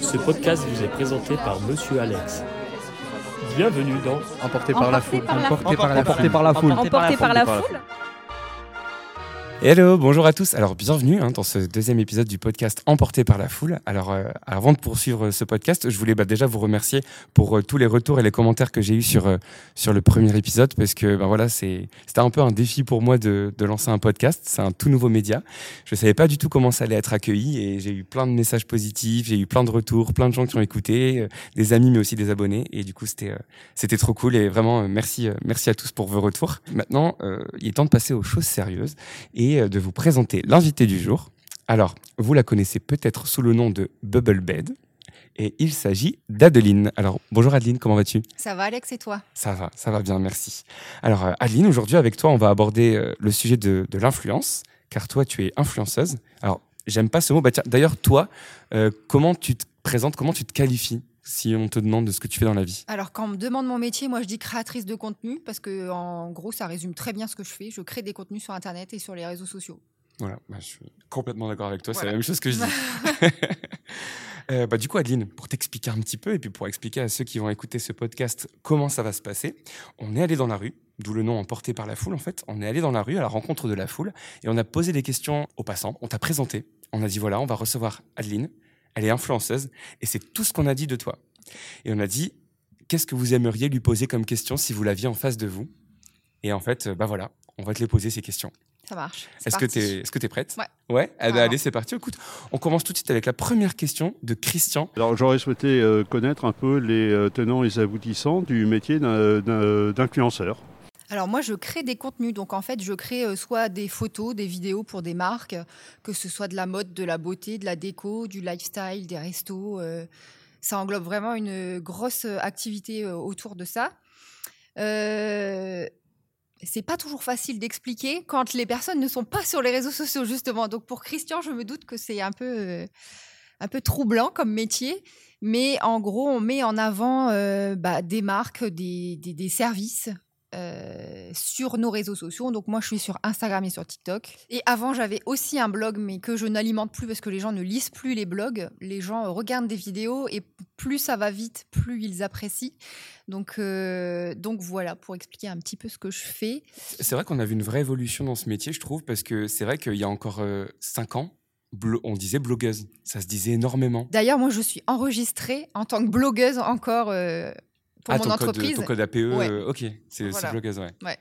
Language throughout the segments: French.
Ce podcast vous est présenté par Monsieur Alex. Bienvenue dans Emporté par la foule. Emporté par la Emporté par la foule. Emporté par la foule. Hello, bonjour à tous. Alors bienvenue hein, dans ce deuxième épisode du podcast Emporté par la foule. Alors euh, avant de poursuivre ce podcast, je voulais bah, déjà vous remercier pour euh, tous les retours et les commentaires que j'ai eu sur euh, sur le premier épisode parce que bah, voilà c'est c'était un peu un défi pour moi de, de lancer un podcast. C'est un tout nouveau média. Je savais pas du tout comment ça allait être accueilli et j'ai eu plein de messages positifs, j'ai eu plein de retours, plein de gens qui ont écouté, euh, des amis mais aussi des abonnés et du coup c'était euh, c'était trop cool et vraiment euh, merci euh, merci à tous pour vos retours. Maintenant euh, il est temps de passer aux choses sérieuses et euh, de vous présenter l'invité du jour. Alors, vous la connaissez peut-être sous le nom de Bubble Bed. Et il s'agit d'Adeline. Alors, bonjour Adeline, comment vas-tu? Ça va, Alex, et toi? Ça va, ça va bien, merci. Alors, euh, Adeline, aujourd'hui, avec toi, on va aborder euh, le sujet de, de l'influence, car toi, tu es influenceuse. Alors, j'aime pas ce mot. Bah, D'ailleurs, toi, euh, comment tu te présentes, comment tu te qualifies? Si on te demande de ce que tu fais dans la vie Alors, quand on me demande mon métier, moi, je dis créatrice de contenu parce que, en gros, ça résume très bien ce que je fais. Je crée des contenus sur Internet et sur les réseaux sociaux. Voilà, bah, je suis complètement d'accord avec toi, c'est la même chose que je dis. Euh, bah, du coup, Adeline, pour t'expliquer un petit peu et puis pour expliquer à ceux qui vont écouter ce podcast comment ça va se passer, on est allé dans la rue, d'où le nom emporté par la foule en fait. On est allé dans la rue à la rencontre de la foule et on a posé des questions aux passants. On t'a présenté. On a dit voilà, on va recevoir Adeline. Elle est influenceuse et c'est tout ce qu'on a dit de toi. Et on a dit qu'est-ce que vous aimeriez lui poser comme question si vous l'aviez en face de vous? Et en fait, euh, bah voilà, on va te les poser ces questions. Ça marche. Est-ce que tu es, est-ce que t'es prête? Ouais. Ouais? Eh ben, allez, c'est parti. Écoute, on commence tout de suite avec la première question de Christian. Alors j'aurais souhaité euh, connaître un peu les euh, tenants et les aboutissants du métier d'influenceur. Alors, moi, je crée des contenus. Donc, en fait, je crée euh, soit des photos, des vidéos pour des marques, que ce soit de la mode, de la beauté, de la déco, du lifestyle, des restos. euh, ça englobe vraiment une grosse euh, activité euh, autour de ça. C'est pas toujours facile d'expliquer quand les personnes ne sont pas sur les réseaux sociaux justement. Donc pour Christian, je me doute que c'est un peu un peu troublant comme métier, mais en gros, on met en avant bah, des marques, des- des services. Euh, sur nos réseaux sociaux. Donc moi, je suis sur Instagram et sur TikTok. Et avant, j'avais aussi un blog, mais que je n'alimente plus parce que les gens ne lisent plus les blogs. Les gens euh, regardent des vidéos et plus ça va vite, plus ils apprécient. Donc, euh, donc voilà, pour expliquer un petit peu ce que je fais. C'est vrai qu'on a vu une vraie évolution dans ce métier, je trouve, parce que c'est vrai qu'il y a encore 5 ans, on disait blogueuse. Ça se disait énormément. D'ailleurs, moi, je suis enregistrée en tant que blogueuse encore euh, pour ah, mon ton entreprise. code, ton code APE, Ouais. euh, ok, c'est Voilà. blogueuse, ouais. Ouais.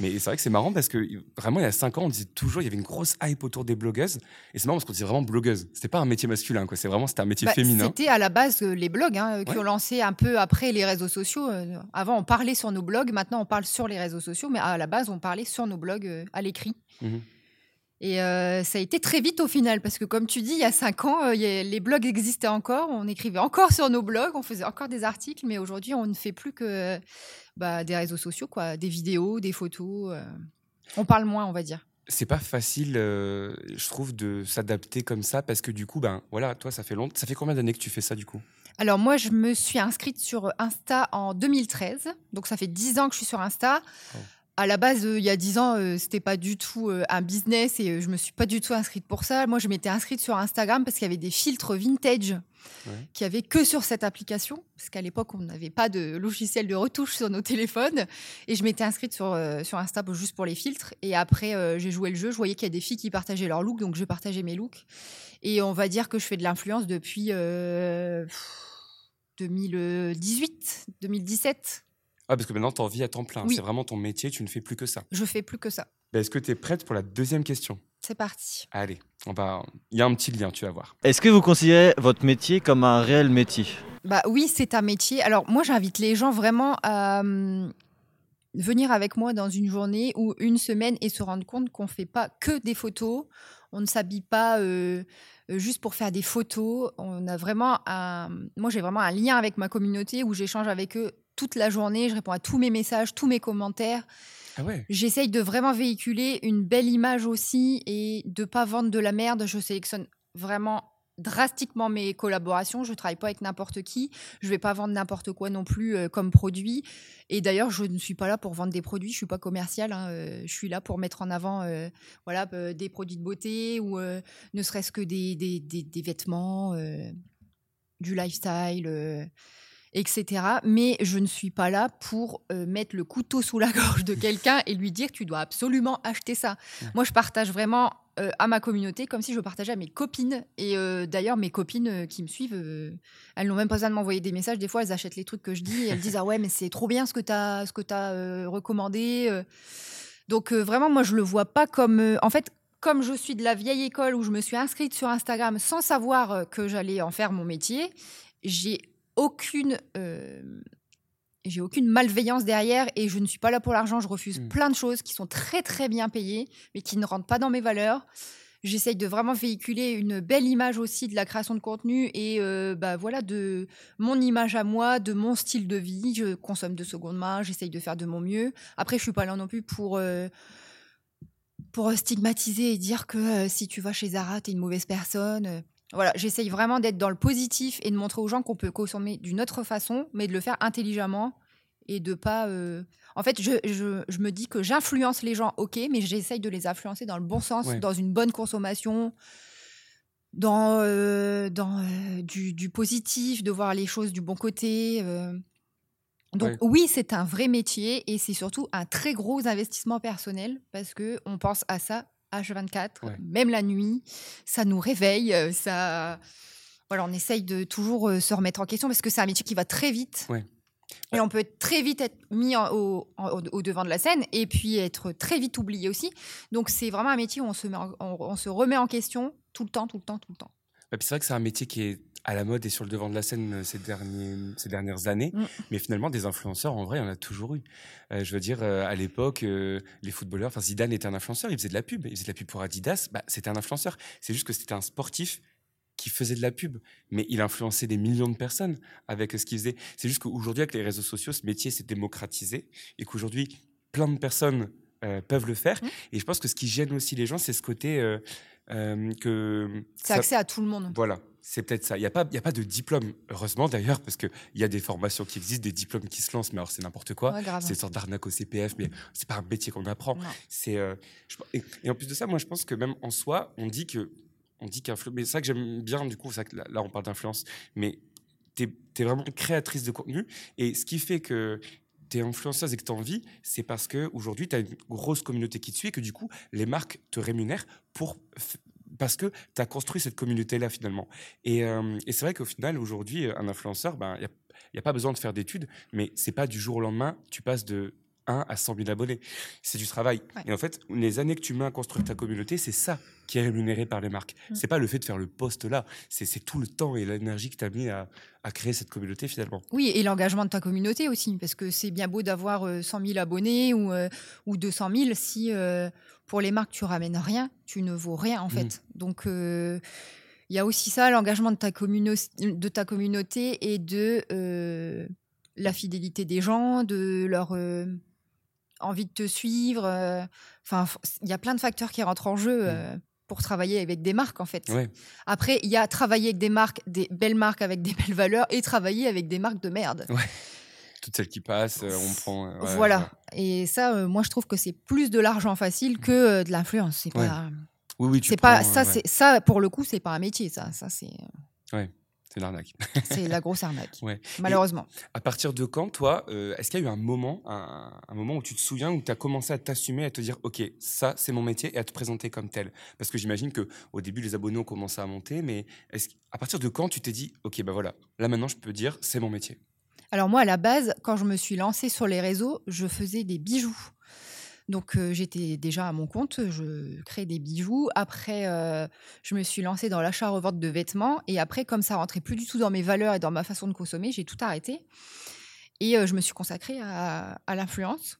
Mais c'est vrai que c'est marrant parce que vraiment, il y a 5 ans, on disait toujours, il y avait une grosse hype autour des blogueuses. Et c'est marrant parce qu'on disait vraiment blogueuse. C'était pas un métier masculin, quoi. C'est vraiment, c'était un métier Bah, féminin. C'était à la base euh, les blogs hein, qui Ouais. ont lancé un peu après les réseaux sociaux. Euh, Avant, on parlait sur nos blogs, maintenant on parle sur les réseaux sociaux, mais à la base, on parlait sur nos blogs euh, à l'écrit. Mhm. Et euh, ça a été très vite au final, parce que comme tu dis, il y a cinq ans, euh, a- les blogs existaient encore, on écrivait encore sur nos blogs, on faisait encore des articles, mais aujourd'hui, on ne fait plus que bah, des réseaux sociaux, quoi, des vidéos, des photos. euh, on parle moins, on va dire. c'est pas facile, euh, je trouve, de s'adapter comme ça parce que du coup, ben voilà, toi, ça fait longtemps. Ça fait combien d'années que tu fais ça du coup? Alors moi, je me suis inscrite sur Insta en 2013, donc ça fait 10 ans que je suis sur Insta. Oh. À la base, euh, il y a 10 ans, euh, c'était pas du tout euh, un business et euh, je me suis pas du tout inscrite pour ça. Moi, je m'étais inscrite sur Instagram parce qu'il y avait des filtres vintage Ouais. qu'il y avait que sur cette application, parce qu'à l'époque, on n'avait pas de logiciel de retouche sur nos téléphones. Et je m'étais inscrite sur, sur Insta juste pour les filtres. Et après, j'ai joué le jeu. Je voyais qu'il y a des filles qui partageaient leurs looks, donc je partageais mes looks. Et on va dire que je fais de l'influence depuis euh, pff, 2018, 2017. Ah, parce que maintenant, t'en vis à temps plein. Oui. C'est vraiment ton métier, tu ne fais plus que ça. Je fais plus que ça. Ben, Est-ce que tu es prête pour la deuxième question? C'est parti. Allez, on va... il y a un petit lien, tu vas voir. Est-ce que vous considérez votre métier comme un réel métier? Bah oui, c'est un métier. Alors moi, j'invite les gens vraiment à hum, venir avec moi dans une journée ou une semaine et se rendre compte qu'on fait pas que des photos. On ne s'habille pas euh, euh, juste pour faire des photos. On a vraiment un. Moi, j'ai vraiment un lien avec ma communauté où j'échange avec eux toute la journée. Je réponds à tous mes messages, tous mes commentaires. Ah ouais J'essaye de vraiment véhiculer une belle image aussi et de pas vendre de la merde. Je sélectionne vraiment drastiquement mes collaborations. Je travaille pas avec n'importe qui. Je vais pas vendre n'importe quoi non plus euh, comme produit. Et d'ailleurs, je ne suis pas là pour vendre des produits. Je suis pas commercial. hein, euh, je suis là pour mettre en avant, euh, voilà, des produits de beauté ou ne serait-ce que des, des, des- des vêtements, du lifestyle. Etc. Mais je ne suis pas là pour euh, mettre le couteau sous la gorge de quelqu'un et lui dire tu dois absolument acheter ça. Moi, je partage vraiment euh, à ma communauté comme si je partageais à mes copines. Et euh, d'ailleurs, mes copines euh, qui me suivent, elles n'ont même pas besoin de m'envoyer des messages. Des fois, elles achètent les trucs que je dis et elles disent Ah ouais, mais c'est trop bien ce que tu as, ce que as, recommandé. Donc, vraiment, moi, je le vois pas comme. en fait, comme je suis de la vieille école où je me suis inscrite sur Instagram sans savoir que j'allais en faire mon métier, j'ai aucune. euh, j'ai aucune malveillance derrière et je ne suis pas là pour l'argent. Je refuse Mm. plein de choses qui sont très très bien payées, mais qui ne rentrent pas dans mes valeurs. J'essaye de vraiment véhiculer une belle image aussi de la création de contenu et euh, bah voilà de mon image à moi, de mon style de vie. Je consomme de seconde main, j'essaye de faire de mon mieux. Après, je suis pas là non plus pour euh, pour stigmatiser et dire que euh, si tu vas chez Zara, t'es une mauvaise personne. Voilà, j'essaye vraiment d'être dans le positif et de montrer aux gens qu'on peut consommer d'une autre façon, mais de le faire intelligemment et de pas. euh, En fait, je, je- je me dis que j'influence les gens, ok, mais j'essaye de les influencer dans le bon sens, Ouais. dans une bonne consommation, dans, euh, dans euh, du, du positif, de voir les choses du bon côté. Donc Ouais. oui, c'est un vrai métier et c'est surtout un très gros investissement personnel parce que on pense à ça H24, Ouais. même la nuit, ça nous réveille, euh, ça. Voilà, on essaye de toujours euh, se remettre en question parce que c'est un métier qui va très vite. Ouais. Et on peut très vite être mis en- au, en- au devant de la scène et puis être très vite oublié aussi. Donc c'est vraiment un métier où on se, met en- on, on se remet en question tout le temps, tout le temps, tout le temps. Bah, puis c'est vrai que c'est un métier qui est à la mode et sur le devant de la scène euh, ces, derniers, ces dernières années. Mm. Mais finalement, des influenceurs, en vrai, on a toujours eu. Euh, je veux dire, euh, à l'époque, euh, les footballeurs, enfin Zidane était un influenceur, il faisait de la pub. Il faisait de la pub pour Adidas, bah, c'était un influenceur. C'est juste que c'était un sportif qui faisait de la pub. Mais il influençait des millions de personnes avec ce qu'il faisait. C'est juste qu'aujourd'hui, avec les réseaux sociaux, ce métier s'est démocratisé et qu'aujourd'hui, plein de personnes peuvent le faire. Mm. Et je pense que ce qui gêne aussi les gens, c'est ce côté euh, que... C'est accès à tout le monde. voilà, c'est peut-être ça. Il n'y a, pas- y a pas de diplôme, heureusement d'ailleurs, parce qu'il y a des formations qui existent, des diplômes qui se lancent, mais alors c'est n'importe quoi. Ouais. C'est une sorte d'arnaque au CPF, mais c'est pas un métier qu'on apprend. C'est, euh, et, et en plus de ça, moi je pense que même en soi, on dit que, on dit qu'influ- mais c'est ça que j'aime bien du coup, ça que là, là, on parle d'influence, mais tu es, vraiment créatrice de contenu, et ce qui fait que tu es influenceuse et que tu as envie, c'est parce que aujourd'hui tu as une grosse communauté qui te suit et que du coup les marques te rémunèrent pour parce que tu as construit cette communauté-là finalement. Et, euh, et c'est vrai qu'au final, aujourd'hui, un influenceur, ben, il n'y a, il y a pas besoin de faire d'études, mais c'est pas du jour au lendemain, tu passes de 1 à 100 000 abonnés. C'est du travail. Ouais. Et en fait, les années que tu mets à construire ta communauté, c'est ça qui est rémunéré par les marques. Mm. C'est pas le fait de faire le poste là, c'est tout le temps et l'énergie que tu as mis à, à créer cette communauté finalement. Oui, et l'engagement de ta communauté aussi, parce que c'est bien beau d'avoir euh, 100 000 abonnés ou, euh, ou 200 000 si euh, pour les marques tu ramènes rien, tu ne vaux rien en fait. Donc euh, il y a aussi ça, l'engagement de ta, communo- de ta communauté et de euh, la fidélité des gens, de leur euh, envie de te suivre. euh, Enfin, il y a plein de facteurs qui rentrent en jeu. euh, pour travailler avec des marques en fait. Ouais. Après, il y a travailler avec des marques, des belles marques avec des belles valeurs et travailler avec des marques de merde. Toutes celles qui passent, euh, on prend. euh, ouais, voilà. ouais. Et ça, euh, moi, je trouve que c'est plus de l'argent facile que euh, de l'influence. C'est Ouais. pas, Oui, oui, tu c'est pas prends, ça. ouais. C'est ça pour le coup, c'est pas un métier. Ça, ça c'est, C'est une arnaque. c'est la grosse arnaque. Ouais. Malheureusement. À partir de quand, toi, euh, est-ce qu'il y a eu un moment, un, un moment où tu te souviens, où tu as commencé à t'assumer, à te dire, OK, ça, c'est mon métier, et à te présenter comme tel? Parce que j'imagine que au début, les abonnés ont commencé à monter, mais à partir de quand tu t'es dit, OK, bah voilà, là maintenant, je peux dire, c'est mon métier? Alors moi, à la base, quand je me suis lancée sur les réseaux, je faisais des bijoux. Donc j'étais déjà à mon compte, je créais des bijoux. Après, je me suis lancée dans l'achat-revente de vêtements. Et après, comme ça rentrait plus du tout dans mes valeurs et dans ma façon de consommer, j'ai tout arrêté. Et je me suis consacrée à, l'influence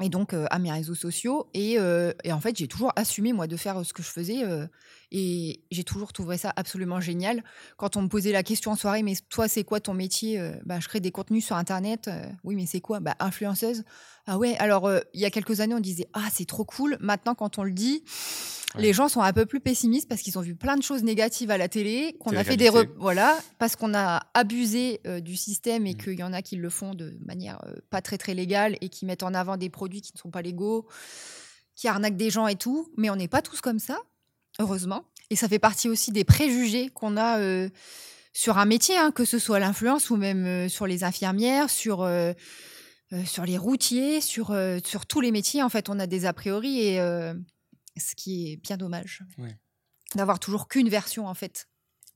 et donc à mes réseaux sociaux. Et, et en fait, j'ai toujours assumé, moi, de faire ce que je faisais. Et j'ai toujours trouvé ça absolument génial. Quand on me posait la question en soirée, mais toi, c'est quoi ton métier Euh, bah, Je crée des contenus sur Internet. Euh, oui, mais c'est quoi bah, Influenceuse? Ah ouais, alors euh, il y a quelques années, on disait Ah, c'est trop cool. Maintenant, quand on le dit, Ouais. Les gens sont un peu plus pessimistes parce qu'ils ont vu plein de choses négatives à la télé, qu'on a fait des re- voilà, parce qu'on a abusé euh, du système et Mm. qu'il y en a qui le font de manière euh, pas très très légale et qui mettent en avant des produits qui ne sont pas légaux, qui arnaquent des gens et tout. Mais on n'est pas tous comme ça, heureusement. Et ça fait partie aussi des préjugés qu'on a euh, sur un métier, hein, que ce soit l'influence ou même euh, sur les infirmières, sur euh, sur les routiers, sur, sur tous les métiers, en fait, on a des a priori et ce qui est bien dommage. Ouais. D'avoir toujours qu'une version, en fait.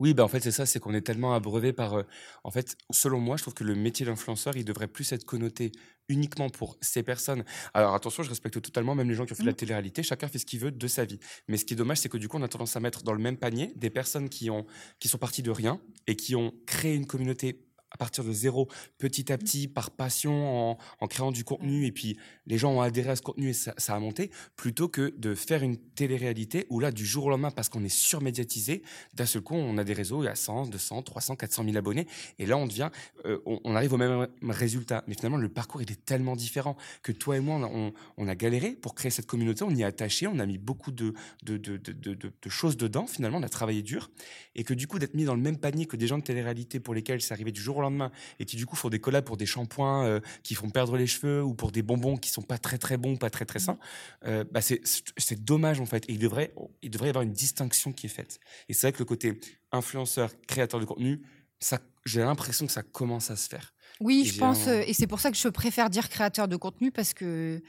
Oui, bah en fait, c'est ça, c'est qu'on est tellement abreuvé par. euh, en fait, selon moi, je trouve que le métier d'influenceur, il devrait plus être connoté uniquement pour ces personnes. Alors attention, je respecte totalement même les gens qui ont fait de la Mm. télé-réalité, chacun fait ce qu'il veut de sa vie. Mais ce qui est dommage, c'est que du coup, on a tendance à mettre dans le même panier des personnes qui, ont, qui sont parties de rien et qui ont créé une communauté à partir de zéro, petit à petit, par passion, en, en créant du contenu, et puis les gens ont adhéré à ce contenu et ça, ça a monté, plutôt que de faire une télé-réalité où là, du jour au lendemain, parce qu'on est surmédiatisé, d'un seul coup, on a des réseaux, a 100, 200, 300, 400 000 abonnés, et là, on devient, euh, on, on arrive au même résultat. Mais finalement, le parcours, il est tellement différent que toi et moi, on a, on- on a galéré pour créer cette communauté, on y est attaché, on a mis beaucoup de, de, de, de, de- de- de choses dedans, finalement, on a travaillé dur, et que du coup, d'être mis dans le même panier que des gens de télé-réalité pour lesquels c'est arrivé du jour au lendemain, et qui du coup font des collabs pour des shampoings euh, qui font perdre les cheveux, ou pour des bonbons qui sont pas très très bons, pas très très sains, euh, bah c'est dommage en fait. Et il devrait, il devrait y avoir une distinction qui est faite. Et c'est vrai que le côté influenceur, créateur de contenu, ça, j'ai l'impression que ça commence à se faire. Oui, Et je pense, un- euh, et c'est pour ça que je préfère dire créateur de contenu parce que,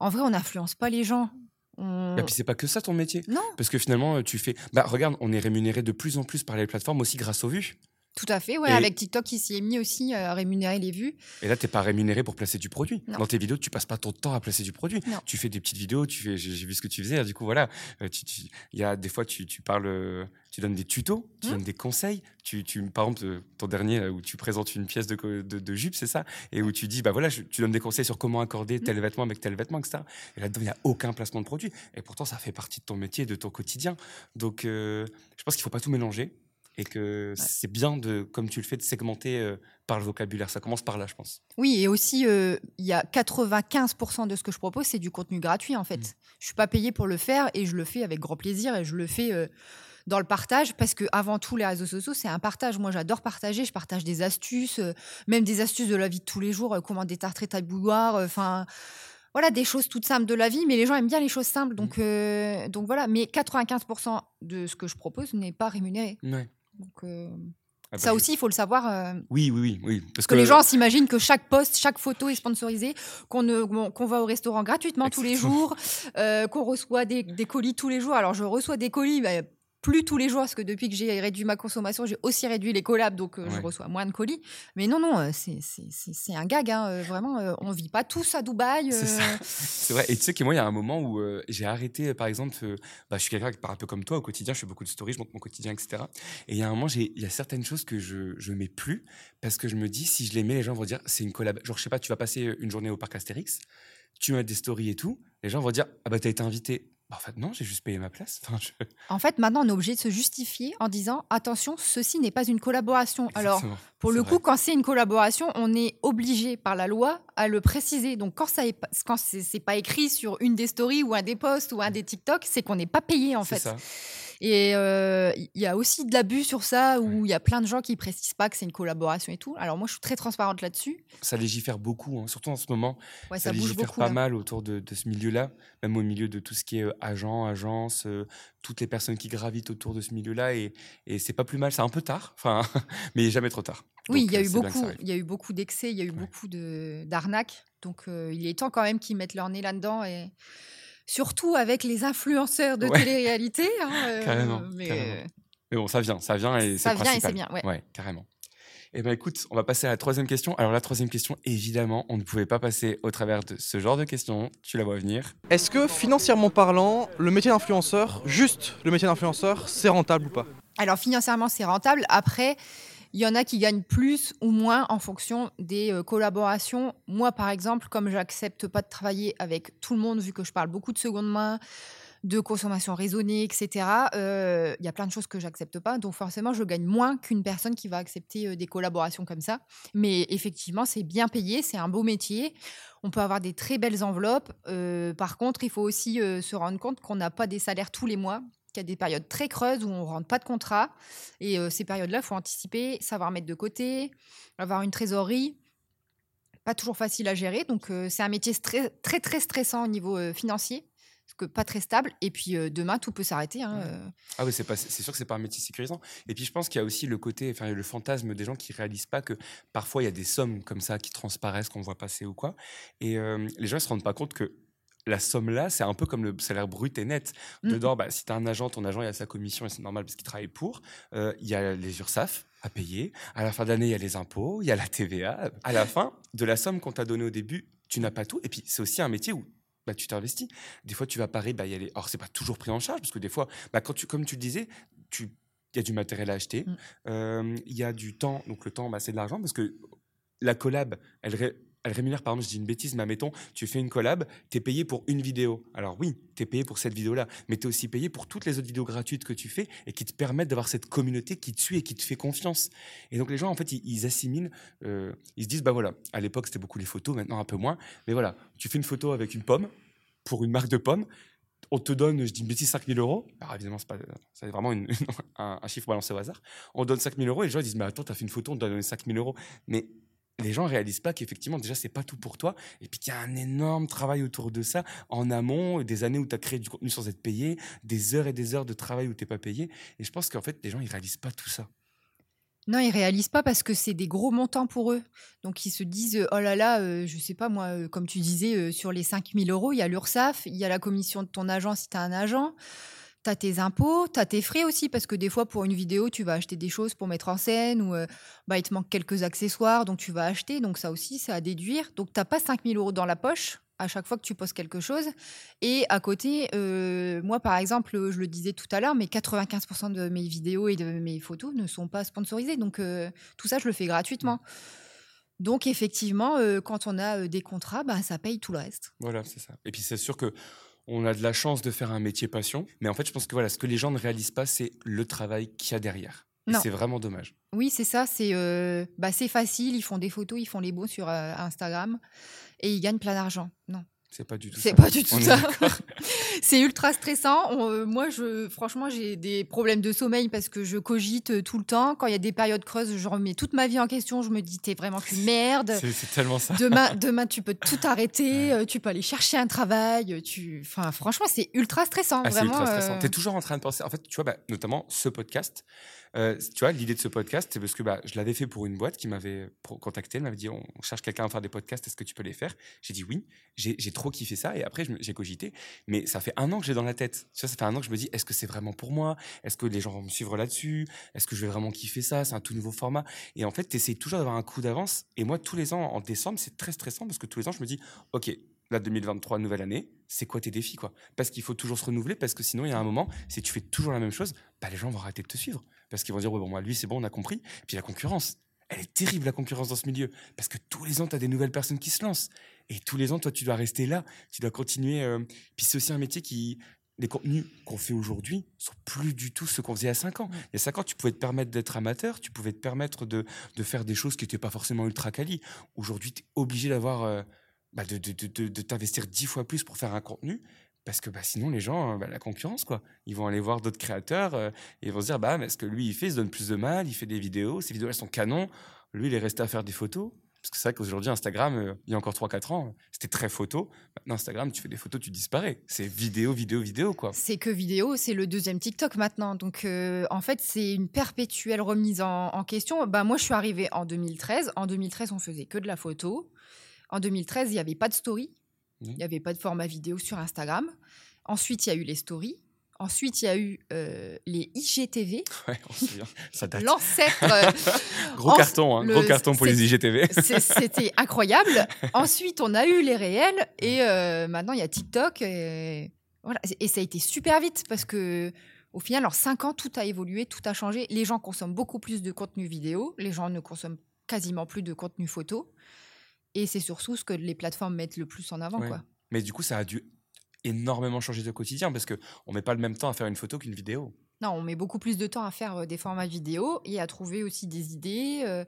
en vrai, on n'influence pas les gens. On- Et puis c'est pas que ça ton métier. Non, Parce que finalement, tu fais. Bah regarde, on est rémunéré de plus en plus par les plateformes aussi grâce aux vues. Tout à fait. Ouais, Et- avec TikTok qui s'y est mis aussi euh, à rémunérer les vues. Et là, t'es pas rémunéré pour placer du produit. Non. Dans tes vidéos, tu passes pas ton temps à placer du produit. Non. Tu fais des petites vidéos, tu fais, j'ai vu ce que tu faisais. Du coup, voilà, Euh, tu- tu- il y a des fois, tu, tu parles, tu donnes des tutos, tu Hmm. donnes des conseils. Tu, tu, par exemple, euh, ton dernier où tu présentes une pièce de, de, de jupe, c'est ça, et où tu dis, bah voilà, je- tu donnes des conseils sur comment accorder tel vêtement avec tel vêtement, etc. Et là-dedans, il n'y a aucun placement de produit. Et pourtant, ça fait partie de ton métier, de ton quotidien. Donc, euh, je pense qu'il faut pas tout mélanger. Et que c'est bien de, comme tu le fais, de segmenter euh, par le vocabulaire. Ça commence par là, je pense. Oui, et aussi, euh, il y a 95% de ce que je propose, c'est du contenu gratuit, en fait. Mm. Je suis pas payée pour le faire et je le fais avec grand plaisir et je le fais euh, dans le partage parce que avant tout, les réseaux sociaux, c'est un partage. Moi, j'adore partager. Je partage des astuces, même des astuces de la vie de tous les jours, comment détartrer ta bouilloire, enfin... voilà, des choses toutes simples de la vie, mais les gens aiment bien les choses simples. Donc, euh, donc voilà, mais 95% de ce que je propose n'est pas rémunéré. Ouais. Donc, euh, Ah bah, ça aussi, il faut le savoir. euh, Oui, oui, oui, oui. Parce que les gens s'imaginent que chaque post, chaque photo est sponsorisée, qu'on ne- qu'on qu'on va au restaurant gratuitement tous les jours, euh, qu'on reçoit des, des colis tous les jours. Alors je reçois des colis, mais plus tous les jours, parce que depuis que j'ai réduit ma consommation, j'ai aussi réduit les collabs, donc euh, je reçois moins de colis. Mais non, non, euh, c'est- un gag, hein, euh, vraiment. euh, on vit pas tous à Dubaï. C'est ça. C'est vrai. Et tu sais que moi, il y a un moment où j'ai arrêté, par exemple, bah, je suis quelqu'un qui parle un peu comme toi au quotidien, je fais beaucoup de stories, je montre mon quotidien, etc. Et il y a un moment, il y a certaines choses que je je mets plus parce que je me dis, si je les mets, les gens vont dire, c'est une collab. Genre, je sais pas, tu vas passer une journée au parc Astérix, tu mets des stories et tout, les gens vont dire, ah bah t'as été invité. Bah, en fait, non, j'ai juste payé ma place. Enfin, je- En fait, maintenant, on est obligé de se justifier en disant attention, ceci n'est pas une collaboration. Alors. Pour le vrai. coup, quand c'est une collaboration, on est obligé par la loi à le préciser. Donc, quand ça est pas, quand c'est pas écrit sur une des stories ou un des posts ou un des TikTok, c'est qu'on n'est pas payé en fait. ça. Et euh, il y a aussi de l'abus sur ça où il y a plein de gens qui précisent pas que c'est une collaboration et tout. Alors moi, je suis très transparente là-dessus. Ça légifère beaucoup, hein, surtout en ce moment. Ouais, ça, ça, bouge légifère beaucoup. pas là. mal autour de, de ce milieu-là, même au milieu de tout ce qui est euh, agent, agence, euh, toutes les personnes qui gravitent autour de ce milieu-là. Et, et c'est pas plus mal, c'est un peu tard, enfin, mais jamais trop tard. Oui, il y a eu beaucoup, arrive. il y a eu beaucoup d'excès, il y a eu Ouais. beaucoup de d'arnaques. Donc euh, il est temps quand même qu'ils mettent leur nez là-dedans et surtout avec les influenceurs de Ouais. télé-réalité. hein, euh, Carrément, mais, carrément. euh, Mais bon, ça vient, ça vient et c'est Ça le vient et c'est principal. bien, ouais. carrément. Eh ben écoute, on va passer à la troisième question. Alors la troisième question, évidemment, on ne pouvait pas passer au travers de ce genre de questions. Tu la vois venir. Est-ce que financièrement parlant, le métier d'influenceur, juste le métier d'influenceur, c'est rentable ou pas? Alors financièrement, c'est rentable. Après, il y en a qui gagnent plus ou moins en fonction des euh, collaborations. Moi, par exemple, comme j'accepte pas de travailler avec tout le monde, vu que je parle beaucoup de seconde main, de consommation raisonnée, etc. euh, Il y a plein de choses que j'accepte pas. Donc forcément, je gagne moins qu'une personne qui va accepter euh, des collaborations comme ça. Mais effectivement, c'est bien payé, c'est un beau métier. On peut avoir des très belles enveloppes. Par contre, il faut aussi se rendre compte qu'on n'a pas des salaires tous les mois qu'il y a des périodes très creuses où on ne rentre pas de contrat. Et euh, ces périodes-là, il faut anticiper, savoir mettre de côté, avoir une trésorerie. Pas toujours facile à gérer. Donc, euh, c'est un métier très, très stressant au niveau euh, financier. Parce que pas très stable. Et puis, demain, tout peut s'arrêter. hein. Ah oui, c'est pas, c'est sûr que c'est pas un métier sécurisant. Et puis je pense qu'il y a aussi le côté, enfin le fantasme des gens qui réalisent pas que parfois il y a des sommes comme ça qui transparaissent qu'on voit passer ou quoi. Et les gens ils se rendent pas compte que la somme là, c'est un peu comme le salaire brut et net. Mm. Dedans, bah, si tu as un agent, ton agent il a sa commission et c'est normal parce qu'il travaille pour. Euh, Il y a les URSAF à payer. À la fin d'année, il y a les impôts, il y a la TVA. À la fin de la somme qu'on t'a donnée au début, tu n'as pas tout. Et puis c'est aussi un métier où bah, tu t'investis. Des fois, tu vas à Paris, bah, il y a les... or c'est pas toujours pris en charge parce que des fois, bah, quand tu, comme tu le disais, tu il y a du matériel à acheter, Mm. euh, il y a du temps, donc le temps, bah, c'est de l'argent, parce que la collab, elle, elle rémunère, par exemple, je dis une bêtise, mais admettons, tu fais une collab, tu es payé pour une vidéo. Alors oui, tu es payé pour cette vidéo-là, mais tu es aussi payé pour toutes les autres vidéos gratuites que tu fais et qui te permettent d'avoir cette communauté qui te suit et qui te fait confiance. Et donc les gens, en fait, ils, assimilent, euh, ils se disent, bah voilà, à l'époque, c'était beaucoup les photos, maintenant un peu moins, mais voilà, tu fais une photo avec une pomme, pour une marque de pommes, on te donne, je dis une bêtise, 5000 euros. Alors évidemment, c'est vraiment un, un chiffre balancé au hasard. On donne 5000 euros et les gens disent, mais attends, t'as fait une photo, on te donne 5000 euros. Mais les gens réalisent pas qu'effectivement, déjà, c'est pas tout pour toi. Et puis qu'il y a un énorme travail autour de ça, en amont, des années où tu as créé du contenu sans être payé, des heures et des heures de travail où t'es pas payé. Et je pense qu'en fait, les gens, ils réalisent pas tout ça. Non, ils réalisent pas parce que c'est des gros montants pour eux. Donc ils se disent euh, oh là là, euh, je sais pas moi, euh, comme tu disais, euh, sur les 5000 euros, il y a l'URSSAF, il y a la commission de ton agent si tu as un agent, tu as tes impôts, tu as tes frais aussi parce que des fois pour une vidéo, tu vas acheter des choses pour mettre en scène ou euh, bah, il te manque quelques accessoires donc tu vas acheter. Donc ça aussi, c'est à déduire. Donc tu pas 5000 euros dans la poche à chaque fois que tu postes quelque chose. Et à côté, euh, moi, par exemple, je le disais tout à l'heure, mais 95% de mes vidéos et de mes photos ne sont pas sponsorisées. Donc, euh, tout ça, je le fais gratuitement. Donc, effectivement, quand on a des contrats, bah, ça paye tout le reste. Voilà, c'est ça. Et puis c'est sûr que on a de la chance de faire un métier passion, mais en fait, je pense que voilà, ce que les gens ne réalisent pas, c'est le travail qu'il y a derrière. C'est vraiment dommage. Oui, c'est ça. C'est euh, bah, facile. Ils font des photos, ils font les beaux sur euh, Instagram et ils gagnent plein d'argent. Non. C'est pas du tout C'est pas du tout On ça. c'est ultra stressant. On- euh, moi, je, franchement, j'ai des problèmes de sommeil parce que je cogite euh, tout le temps. Quand il y a des périodes creuses, je remets toute ma vie en question. Je me dis, t'es vraiment qu'une merde. C'est tellement ça. Demain, demain, tu peux tout arrêter. euh, Tu peux aller chercher un travail. Tu, enfin, franchement, c'est ultra stressant. Ah, c'est vraiment. ultra stressant. euh, Tu es toujours en train de penser. En fait, tu vois, bah, notamment ce podcast. Euh, tu vois, l'idée de ce podcast, c'est parce que bah, je l'avais fait pour une boîte qui m'avait contacté. Elle m'avait dit on cherche quelqu'un à faire des podcasts, est-ce que tu peux les faire? J'ai dit oui. J'ai trop kiffé ça. Et après, j'ai cogité. Mais ça fait un an que j'ai dans la tête. Tu vois, ça fait un an que je me dis est-ce que c'est vraiment pour moi? Est-ce que les gens vont me suivre là-dessus? Est-ce que je vais vraiment kiffer ça? C'est un tout nouveau format. Et en fait, tu essaies toujours d'avoir un coup d'avance. Et moi, tous les ans, en décembre, c'est très stressant parce que tous les ans, je me dis ok, la 2023, nouvelle année, c'est quoi tes défis quoi? Parce qu'il faut toujours se renouveler, parce que sinon, il y a un moment, si tu fais toujours la même chose, bah, les gens vont arrêter de te suivre. Parce qu'ils vont dire, ouais, bon, moi, lui, c'est bon, on a compris. Puis la concurrence, elle est terrible, la concurrence dans ce milieu. Parce que tous les ans, tu as des nouvelles personnes qui se lancent. Et tous les ans, toi, tu dois rester là, tu dois continuer. euh, Puis c'est aussi un métier qui. Les contenus qu'on fait aujourd'hui sont plus du tout ceux qu'on faisait il y a 5 ans. Il y a 5 ans, tu pouvais te permettre d'être amateur, tu pouvais te permettre de, de faire des choses qui n'étaient pas forcément ultra quali. Aujourd'hui, tu es obligé d'avoir. euh, bah, de, de, de, de- de t'investir dix fois plus pour faire un contenu parce que bah, sinon les gens bah, la concurrence quoi ils vont aller voir d'autres créateurs euh, et ils vont se dire bah mais ce que lui il fait il se donne plus de mal il fait des vidéos ces vidéos elles sont canons lui il est resté à faire des photos parce que c'est vrai qu'aujourd'hui Instagram euh, il y a encore 3-4 ans c'était très photo maintenant Instagram tu fais des photos tu disparais c'est vidéo vidéo vidéo quoi C'est que vidéo, c'est le deuxième TikTok maintenant. Donc, euh, en fait, c'est une perpétuelle remise en, en question. Bah, moi, je suis arrivée en 2013. En 2013, on faisait que de la photo. En 2013, il n'y avait pas de story. Il n'y avait pas de format vidéo sur Instagram. Ensuite, il y a eu les stories. Ensuite, il y a eu euh, les IGTV, ouais on se souvient ça date l'ancêtre. euh, gros en- carton hein, le- gros carton pour les IGTV C'était incroyable. Ensuite, on a eu les réels et euh, maintenant il y a TikTok. Et, voilà. et ça a été super vite parce que au final, en cinq ans, tout a évolué, tout a changé. Les gens consomment beaucoup plus de contenu vidéo. Les gens ne consomment quasiment plus de contenu photo. Et c'est surtout ce que les plateformes mettent le plus en avant. Ouais. Quoi. mais du coup ça a dû énormément changé de quotidien parce que on met pas le même temps à faire une photo qu'une vidéo. Non, on met beaucoup plus de temps à faire euh, des formats vidéo et à trouver aussi des idées. euh.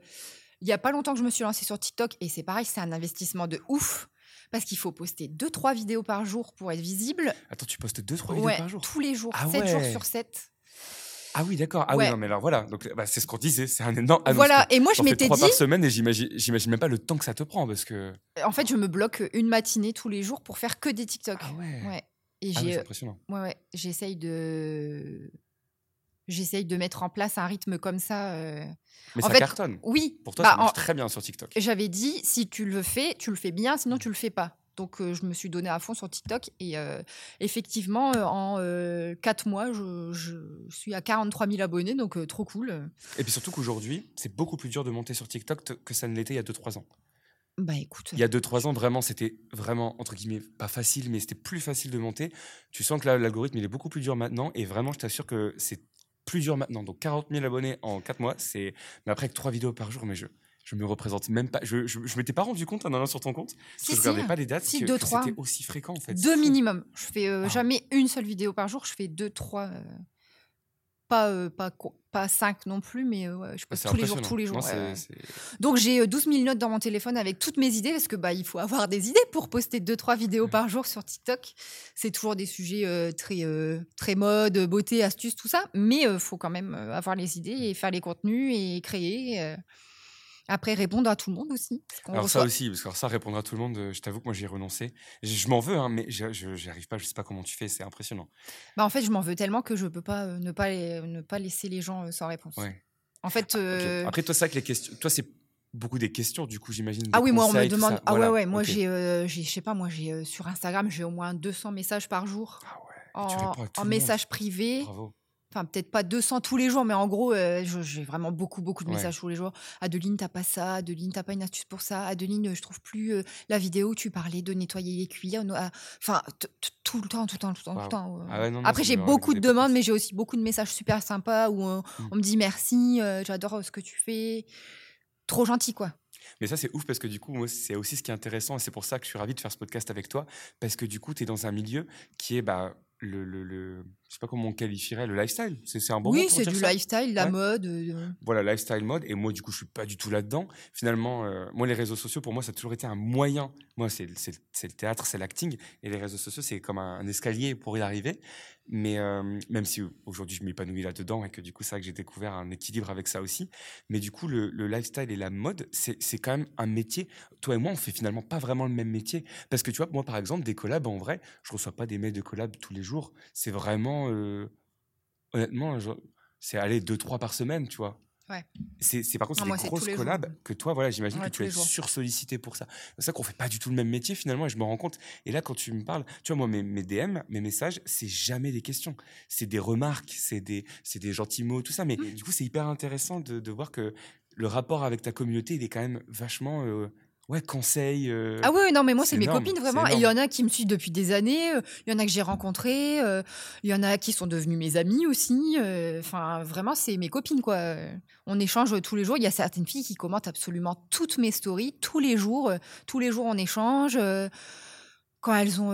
Il y a pas longtemps que je me suis lancée sur TikTok et c'est pareil, c'est un investissement de ouf parce qu'il faut poster 2-3 vidéos par jour pour être visible. Attends, tu postes deux trois Ouais, vidéos par jour? tous les jours, Ah 7 jours ouais. sur 7. Ah oui, d'accord. Ah oui, non, mais alors voilà. Donc bah, c'est ce qu'on disait. C'est un énorme. Ah voilà, et moi je m'étais trois dit, par semaine et j'imagine, même pas le temps que ça te prend parce que. en fait, je me bloque une matinée tous les jours pour faire que des TikTok. Ah ouais. Ouais. Et Ah j'ai, c'est euh, impressionnant. ouais, ouais, j'essaye de, j'essaye de mettre en place un rythme comme ça. euh. Mais en ça fait, cartonne. Oui. Pour toi, bah, ça marche en- très bien sur TikTok. J'avais dit, si tu le fais, tu le fais bien, sinon tu le fais pas. Donc euh, je me suis donné à fond sur TikTok et euh, effectivement, euh, en 4 mois, je, je suis à 43 000 abonnés, donc trop cool. Et puis surtout qu'aujourd'hui, c'est beaucoup plus dur de monter sur TikTok que ça ne l'était il y a 2-3 ans. Bah écoute, Il y a 2-3 ans, vraiment, c'était vraiment, entre guillemets, pas facile, mais c'était plus facile de monter. Tu sens que là, l'algorithme, il est beaucoup plus dur maintenant. Et vraiment, je t'assure que c'est plus dur maintenant. Donc 40 000 abonnés en 4 mois, c'est. Mais après, avec 3 vidéos par jour, mais je. Je me représente même pas. Je, je, je m'étais pas rendu compte en allant sur ton compte. Parce Si, que je si, regardais pas les dates. si, que, deux, que trois. c'était aussi fréquent en fait. Deux minimum. Je fais euh, Ah. jamais une seule vidéo par jour, je fais deux, trois. euh, pas, euh, pas, pas cinq non plus, mais ouais, je Bah, poste c'est tous les jours, tous les jours. Non, ouais, c'est- ouais. c'est- Donc j'ai euh, 12 000 notes dans mon téléphone avec toutes mes idées parce que bah il faut avoir des idées pour poster deux trois vidéos par jour sur TikTok. C'est toujours des sujets très très mode, beauté, astuces, tout ça, mais il faut quand même avoir les idées et faire les contenus et créer. Après répondre à tout le monde aussi. Alors ça reçoit- aussi, parce que alors ça répondre à tout le monde, euh, je t'avoue que moi j'y ai renoncé. Je, je m'en veux, hein, mais je- je- j'y arrive pas. Je sais pas comment tu fais, c'est impressionnant. Bah, en fait je m'en veux tellement que je peux pas euh, ne pas les- ne pas laisser les gens euh, sans réponse. Ouais. En fait. Euh, Après toi, c'est que les questions, toi c'est beaucoup des questions, du coup j'imagine. Ah oui, moi, on me demande. ça. Ah Voilà, ouais, ouais. Moi, ok. j'ai, j'ai- je sais pas, moi, j'ai sur Instagram, j'ai au moins 200 messages par jour Ah ouais. et en, en messages privés. Bravo. Enfin, peut-être pas 200 tous les jours, mais en gros, euh, j'ai vraiment beaucoup, beaucoup de Ouais. messages tous les jours. Adeline, t'as pas ça. Adeline, t'as pas une astuce pour ça. Adeline, euh, je trouve plus euh, la vidéo où tu parlais de nettoyer les cuillères. Ah, Enfin, tout le temps, tout le temps, tout le temps, tout le temps. euh. Ah ouais, non, non, Après, j'ai beaucoup de demandes, mais j'ai aussi beaucoup de messages super sympas où euh, Mm. on me dit merci, j'adore ce que tu fais. Trop gentil, quoi. Mais ça, c'est ouf parce que du coup, moi, c'est aussi ce qui est intéressant et c'est pour ça que je suis ravi de faire ce podcast avec toi parce que du coup, tu es dans un milieu qui est bah, le, le, le- je sais pas comment on qualifierait, le lifestyle. C'est un bon oui, c'est du ça lifestyle, la Ouais. mode. euh, voilà, lifestyle mode. Et moi, du coup, je suis pas du tout là-dedans. Finalement, euh, moi, les réseaux sociaux, pour moi, ça a toujours été un moyen. Moi, c'est le théâtre, c'est l'acting. Et les réseaux sociaux, c'est comme un, un escalier pour y arriver. Mais euh, même si aujourd'hui, je m'épanouis là-dedans et que du coup, c'est vrai que j'ai découvert un équilibre avec ça aussi. Mais du coup, le, le lifestyle et la mode, c'est c'est quand même un métier. Toi et moi, on fait finalement pas vraiment le même métier. Parce que tu vois, moi, par exemple, des collabs, en vrai, je reçois pas des mails de collabs tous les jours. C'est vraiment. Euh, honnêtement, je- c'est aller deux, trois par semaine, tu vois. Ouais. C'est par contre, c'est des grosses jours. collabs que toi, voilà, j'imagine Ouais, que tu es sursollicité pour ça. C'est ça qu'on fait pas du tout le même métier finalement, et je me rends compte. Et là, quand tu me parles, tu vois, moi, mes, mes DM, mes messages, c'est jamais des questions. C'est des remarques, c'est des, c'est des gentils mots, tout ça. Mais Mmh. du coup, c'est hyper intéressant de, de voir que le rapport avec ta communauté, il est quand même vachement, euh, ouais, conseil. euh, Ah oui, non, mais moi, c'est mes énorme, copines, vraiment. Et il y en a qui me suivent depuis des années, euh, il y en a que j'ai rencontrés, euh, il y en a qui sont devenus mes amis aussi. Enfin, vraiment, c'est mes copines, quoi. On échange tous les jours. Il y a certaines filles qui commentent absolument toutes mes stories, tous les jours. Tous les jours, on échange. Quand elles ont.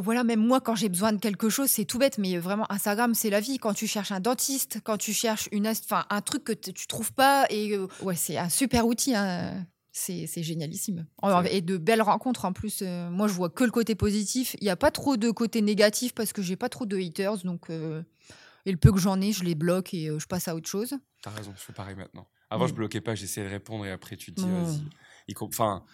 voilà, même moi, quand j'ai besoin de quelque chose, c'est tout bête, mais vraiment, Instagram, c'est la vie. Quand tu cherches un dentiste, quand tu cherches une, un truc que tu trouves pas, et ouais, c'est un super outil. hein. C'est génialissime. Et de belles rencontres en plus. euh, moi, je vois que le côté positif. Il n'y a pas trop de côté négatif parce que j'ai pas trop de haters. Donc, euh, et le peu que j'en ai, je les bloque et euh, je passe à autre chose. T'as raison, je fais pareil maintenant. Avant, je Mm. bloquais pas, j'essayais de répondre et après, tu te dis, Mm. vas-y. Enfin,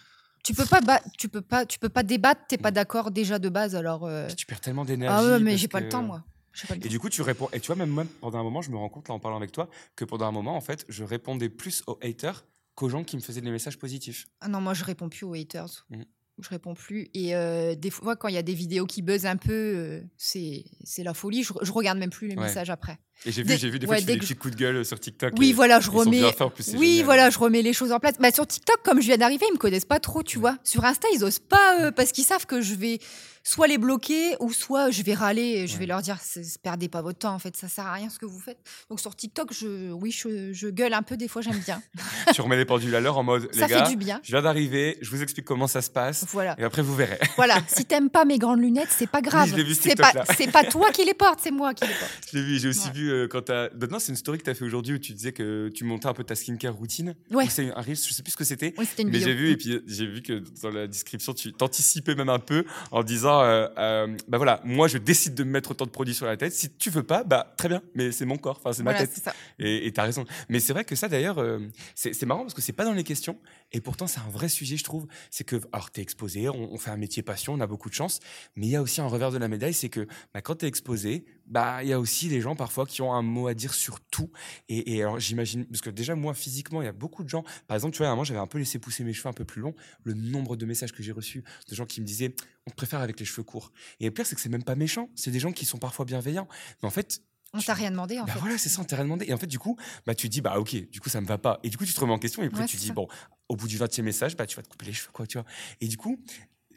Tu peux pas, tu peux pas, tu peux pas débattre. T'es pas d'accord déjà de base. Alors, euh, tu perds tellement d'énergie. ah ouais, mais j'ai pas le que- temps moi. Pas le Et du coup, tu réponds. Et tu vois, même moi, pendant un moment, je me rends compte, là, en parlant avec toi, que pendant un moment, en fait, je répondais plus aux haters qu'aux gens qui me faisaient des messages positifs. Ah non, moi je réponds plus aux haters. Mm. Je réponds plus. Et euh, des fois, quand il y a des vidéos qui buzzent un peu, euh, c'est c'est la folie. Je, je regarde même plus les Ouais. messages après. Et j'ai vu, Dès- j'ai vu des ouais, fois tu fais des que petits coups de gueule sur TikTok. Oui, et voilà, je remets. bien faits, en plus, c'est Oui, génial. voilà, je remets les choses en place. Bah, sur TikTok, comme je viens d'arriver, ils me connaissent pas trop, tu vois. Sur Insta, ils osent pas euh, parce qu'ils savent que je vais soit les bloquer ou soit je vais râler et je Ouais. vais leur dire c'est- perdez pas votre temps en fait, ça sert à rien ce que vous faites. Donc sur TikTok, je oui, je, je gueule un peu des fois, j'aime bien. tu remets les pendules à l'heure en mode, ça les gars, fait du bien. je viens d'arriver, je vous explique comment ça se passe. Voilà. Et après, vous verrez. Voilà, si t'aimes pas mes grandes lunettes, c'est pas grave. je l'ai vu, ce c'est pas pas toi qui les portes, c'est moi qui les porte. Je l'ai vu, j'ai aussi Ouais. vu euh, quand t'as. Non, c'est une story que t'as fait aujourd'hui où tu disais que tu montais un peu ta skincare routine. Ouais. Ou C'est un reel, je sais plus ce que c'était. Oui, c'était une Mais j'ai vu, et puis j'ai vu que dans la description, tu t'anticipais même un peu en disant euh, euh, Bah voilà, moi je décide de me mettre autant de produits sur la tête. Si tu veux pas, bah très bien, mais c'est mon corps, enfin c'est ma Voilà, tête. ça. Et t'as raison. Mais c'est vrai que ça, d'ailleurs, euh, c'est c'est marrant parce que c'est pas dans les questions. Et pourtant, c'est un vrai sujet, je trouve. C'est que, alors, t'es exposé, on, on fait un métier passion, on a beaucoup de chance. Mais il y a aussi un revers de la médaille, c'est que bah, quand t'es exposé, bah, il y a aussi des gens parfois qui ont un mot à dire sur tout. Et, et alors, j'imagine, parce que déjà, moi, physiquement, il y a beaucoup de gens. Par exemple, tu vois, à un moment, j'avais un peu laissé pousser mes cheveux un peu plus longs. Le nombre de messages que j'ai reçus de gens qui me disaient, on te préfère avec les cheveux courts. Et le pire, c'est que c'est même pas méchant. C'est des gens qui sont parfois bienveillants. Mais en fait, On t'a rien demandé en bah fait. voilà, c'est ça, on t'a rien demandé. Et en fait, du coup, bah, tu dis, bah ok, du coup, ça me va pas. Et du coup, tu te remets en question et Ouais, tu dis, ça. bon, au bout du 20e message, bah, tu vas te couper les cheveux, quoi, tu vois. Et du coup,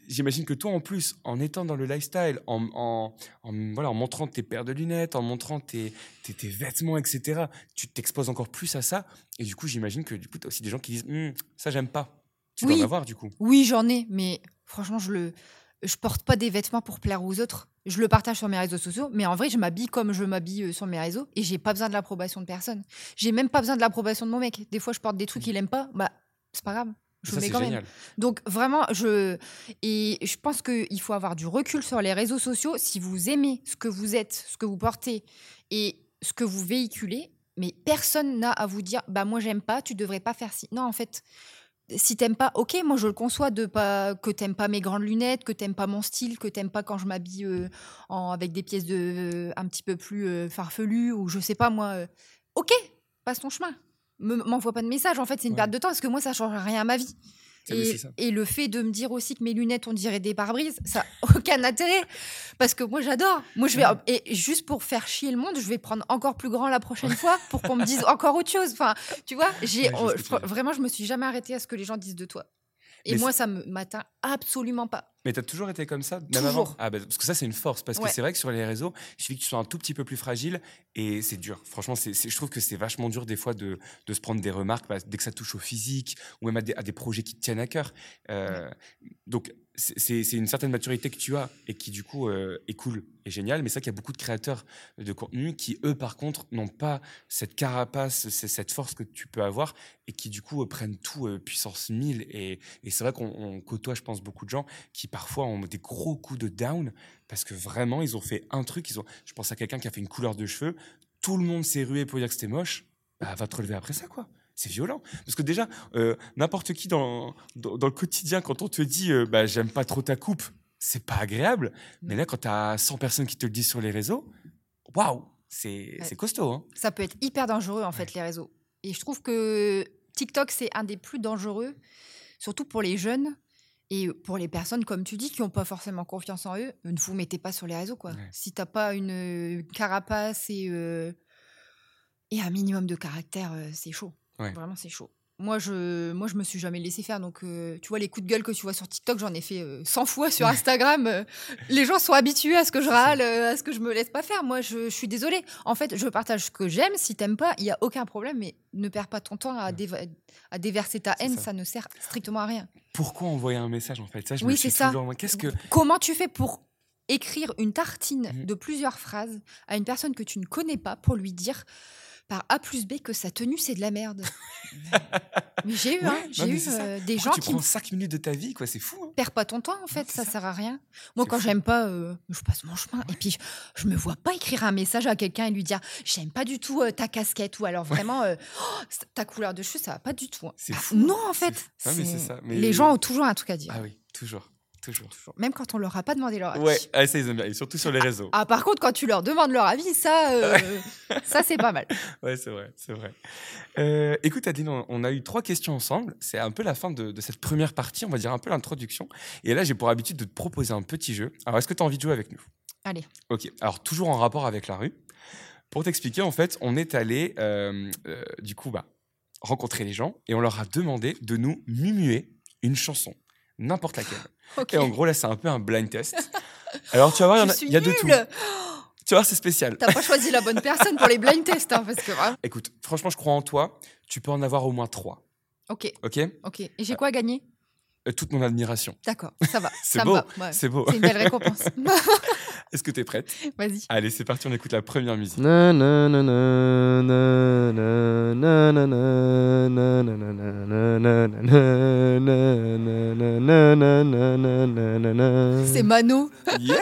j'imagine que toi, en plus, en étant dans le lifestyle, en, en, en- voilà, en montrant tes paires de lunettes, en montrant tes, tes, tes vêtements, etc., tu t'exposes encore plus à ça. Et du coup, j'imagine que du coup, tu as aussi des gens qui disent, Hum, ça, j'aime pas. Tu dois Oui. en avoir, du coup. Oui, j'en ai, mais franchement, je le, je porte pas des vêtements pour plaire aux autres. Je le partage sur mes réseaux sociaux, mais en vrai, je m'habille comme je m'habille euh, sur mes réseaux et j'ai pas besoin de l'approbation de personne. J'ai même pas besoin de l'approbation de mon mec. Des fois, je porte des trucs qu'il aime pas, bah c'est pas grave. Je ça, le mets c'est quand même. génial. Donc vraiment, je et je pense qu'il faut avoir du recul sur les réseaux sociaux. Si vous aimez ce que vous êtes, ce que vous portez et ce que vous véhiculez, mais personne n'a à vous dire bah moi j'aime pas, tu devrais pas faire ci. Non en fait, si t'aimes pas, ok, moi je le conçois de pas que t'aimes pas mes grandes lunettes, que t'aimes pas mon style, que t'aimes pas quand je m'habille euh, avec des pièces de euh, un petit peu plus euh, farfelues ou je sais pas moi. euh, ok, passe ton chemin. Me- M'envoie pas de message. En fait, c'est une Ouais. perte de temps parce que moi ça change rien à ma vie. Mais Et, le fait de me dire aussi que mes lunettes, on dirait des pare-brises, ça n'a aucun intérêt. Parce que moi, j'adore. Moi, je vais. Et juste pour faire chier le monde, je vais prendre encore plus grand la prochaine fois pour qu'on me dise encore autre chose. Enfin, tu vois, j'ai, Ouais, vraiment, je me suis jamais arrêtée à ce que les gens disent de toi. Et Mais moi, ça me m'atteint absolument pas. Mais t'as toujours été comme ça, même avant? Toujours. ah bah, Parce que ça, c'est une force. Parce que c'est vrai que sur les réseaux, il suffit que tu sois un tout petit peu plus fragile et c'est dur. Franchement, c'est, je trouve que c'est vachement dur des fois de, de se prendre des remarques bah, dès que ça touche au physique ou même à des, à des projets qui te tiennent à cœur. Euh, Donc, c'est, une certaine maturité que tu as et qui, du coup, euh, est cool et génial. Mais c'est vrai qu'il y a beaucoup de créateurs de contenu qui, eux, par contre, n'ont pas cette carapace, cette force que tu peux avoir et qui, du coup, euh, prennent tout euh, puissance 1000. Et, c'est vrai qu'on on côtoie, je pense, beaucoup de gens qui parfois ont des gros coups de down parce que vraiment ils ont fait un truc. Ils ont, je pense à quelqu'un qui a fait une couleur de cheveux. Tout le monde s'est rué pour dire que c'était moche. Bah, va te relever après ça, quoi. C'est violent. Parce que déjà, euh, n'importe qui dans, dans, dans le quotidien, quand on te dit euh, bah, j'aime pas trop ta coupe, c'est pas agréable. Mais là, quand tu as 100 personnes qui te le disent sur les réseaux, waouh, c'est Ouais. costaud. Hein. Ça peut être hyper dangereux, en fait, les réseaux. Et je trouve que TikTok, c'est un des plus dangereux, surtout pour les jeunes. Et pour les personnes, comme tu dis, qui n'ont pas forcément confiance en eux, ne vous mettez pas sur les réseaux. Quoi. Ouais. Si t'as pas une carapace et, euh, et un minimum de caractère, euh, c'est chaud. Ouais. Vraiment, c'est chaud. Moi, je moi, je me suis jamais laissé faire. Donc, euh, tu vois, les coups de gueule que tu vois sur TikTok, j'en ai fait euh, 100 fois sur Instagram. Euh, les gens sont habitués à ce que je râle, euh, à ce que je me laisse pas faire. Moi, je, je suis désolée. En fait, je partage ce que j'aime. Si t'aimes pas, il y a aucun problème. Mais ne perds pas ton temps à, déva- à déverser ta haine. ça. Ça. ne sert strictement à rien. Pourquoi envoyer un message en fait? Ça, je Oui, c'est ça. toujours- Qu'est-ce que Comment tu fais pour écrire une tartine Mhm. de plusieurs phrases à une personne que tu ne connais pas pour lui dire par A plus B que sa tenue c'est de la merde Mais j'ai eu, Ouais, hein, j'ai eu euh, des Pourquoi gens tu qui prends me 5 minutes de ta vie, quoi C'est fou. Hein perdent pas ton temps en fait, ça, ça. sert à rien. Moi quand j'aime pas, euh, je passe mon chemin et puis je, je me vois pas écrire un message à quelqu'un et lui dire j'aime pas du tout euh, ta casquette ou alors vraiment Oh, ta couleur de cheveux ça va pas du tout. hein. C'est Ah, fou, Non hein. en fait, Non, mais c'est ça, mais- les gens ont toujours un truc à dire, Ah oui, toujours, toujours. même quand on leur a pas demandé leur avis. Ouais, ah, ça ils aiment bien, et surtout sur les réseaux. Ah, par contre, quand tu leur demandes leur avis, ça, euh, ça c'est pas mal. Ouais, c'est vrai, c'est vrai. Euh, écoute, Adeline, on, on a eu trois questions ensemble. C'est un peu la fin de, de cette première partie, on va dire un peu l'introduction. Et là, j'ai pour habitude de te proposer un petit jeu. Alors, est-ce que tu as envie de jouer avec nous? Allez. Ok, alors toujours en rapport avec la rue. Pour t'expliquer, en fait, on est allé, euh, euh, du coup, bah, rencontrer les gens et on leur a demandé de nous mumuer une chanson, n'importe laquelle. Et en gros, là, c'est un peu un blind test. Alors, tu vas voir, il y y a de tout. Tu vois, c'est spécial. T'as pas choisi la bonne personne pour les blind tests, hein, parce que Écoute, franchement, je crois en toi. Tu peux en avoir au moins trois. Ok, Ok? Ok. Et j'ai quoi à gagner? toute mon admiration. D'accord, ça va. c'est beau. C'est beau. Une belle récompense. Est-ce que tu es prête Vas-y. Allez, c'est parti, on écoute la première musique. C'est Mano. Yes,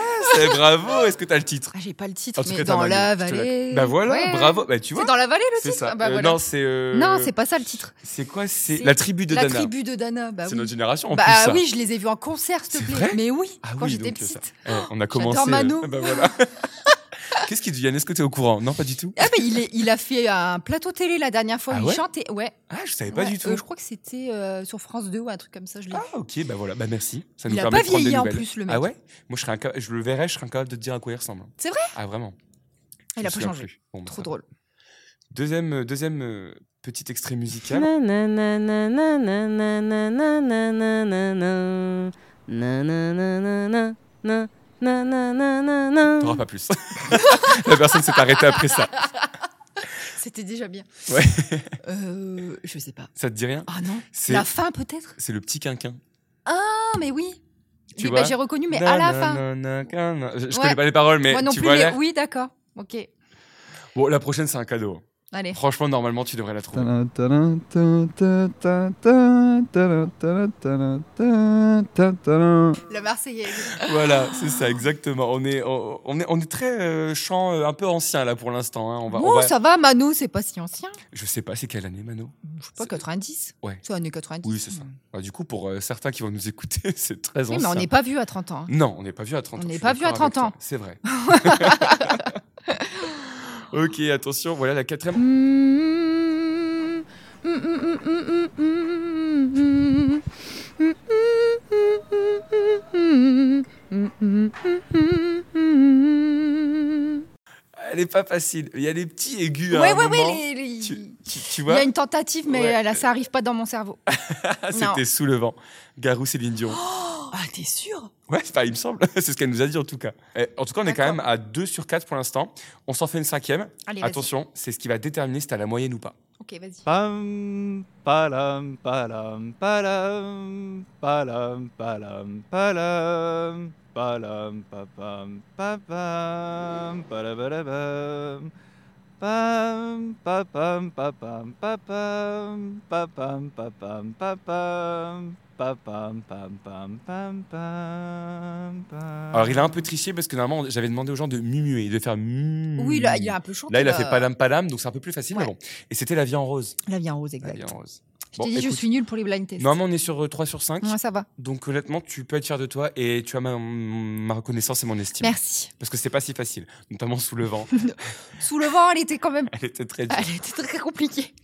bravo. Est-ce que tu as le titre J'ai pas le titre, en mais dans la vallée. Bah voilà, bravo. Tu vois. C'est dans la vallée le titre. Non, c'est pas ça le titre. C'est quoi C'est la tribu de Dana. La tribu de Dana. C'est notre génération en Bah plus. ça. oui, je les ai vus en concert, s'il te plaît. Mais oui, Ah quand oui, j'étais ça. petite. Eh, on a commencé. J'adore Mano. euh, bah voilà. Qu'est-ce qu'il devient Est-ce que tu es au courant? Non, pas du tout. Ah mais il, est, il a fait un plateau télé la dernière fois, Ah il ouais? chantait. Ouais. Ah, je savais pas Ouais, du tout. euh, je crois que c'était euh, sur France 2 ou un truc comme ça, je. Ah, ok, bah voilà, bah merci. Ça nous Il a permet pas de prendre des vieilli en plus, le mec. Ah ouais? Moi, je, serais inca- je le verrais, je serais incapable de te dire à quoi il ressemble. C'est vrai? Ah, vraiment Je Il a pas changé. Bon, bah, Trop ça drôle. Deuxième, euh, deuxième euh, petit extrait musical. T'auras pas plus. La personne s'est arrêtée après ça. C'était déjà bien. Ouais. Euh, je sais pas. Ça te dit rien Ah non. La fin peut-être C'est le petit quinquin. Ah mais oui. Tu j'ai reconnu mais à la fin. Je ouais. connais pas les paroles mais Moi non plus, Oui d'accord. Ok. Bon la prochaine c'est un cadeau. Franchement, normalement, tu devrais la trouver. Le Marseillaise. voilà, c'est ça, exactement. On est, on est, on est très euh, chant euh, un peu ancien là pour l'instant. Hein. On va, oh, ça va, Manu, c'est pas si ancien. Je sais pas, c'est quelle année, Manu Je sais pas, 90 Ouais. C'est l'année 90. Oui, c'est ça. Hmm. Bah, du coup, pour euh, certains qui vont nous écouter, c'est très oui, ancien. mais on n'est pas vu à 30 ans. Hein. Non, on n'est pas vu à 30 ans. On n'est pas vu à 30 ans. C'est vrai. ok, attention, voilà la quatrième. Elle est pas facile. Il y a des petits aigus. moment. les- les- Tu, tu- tu Il y vois, a une tentative, mais Ouais. là, ça arrive pas dans mon cerveau. c'était sous le vent. Garou Céline Dion. Ah, t'es sûr Ouais, il me semble. c'est ce qu'elle nous a dit en tout cas. Eh, en tout cas, on est quand même à 2 sur 4 pour l'instant. On s'en fait une cinquième. Allez. Attention, c'est ce qui va déterminer si t'as la moyenne ou pas. Ok, vas-y. Pam, palam, palam, palam, palam, palam, palam, palam, papam, papam, palabadabam. Pam, papam, papam, papam, papam, papam, papam, Alors, il a un peu triché parce que normalement, j'avais demandé aux gens de mumuer, de faire mu. Oui, là, il a un peu chanté. Là, il a fait palam palam, donc c'est un peu plus facile, mais bon. Et c'était la vie en rose. La vie en rose, La exact. vie en rose. Je Bon, t'ai dit, je suis nulle pour les blind tests. Normalement, on est sur euh, 3 sur 5. Ouais, ça va. Donc, honnêtement, tu peux être fier de toi et tu as ma, ma reconnaissance et mon estime. Merci. Parce que c'est pas si facile, notamment sous le vent. Sous le vent, elle était quand même. Elle était très dure. Elle était très compliquée.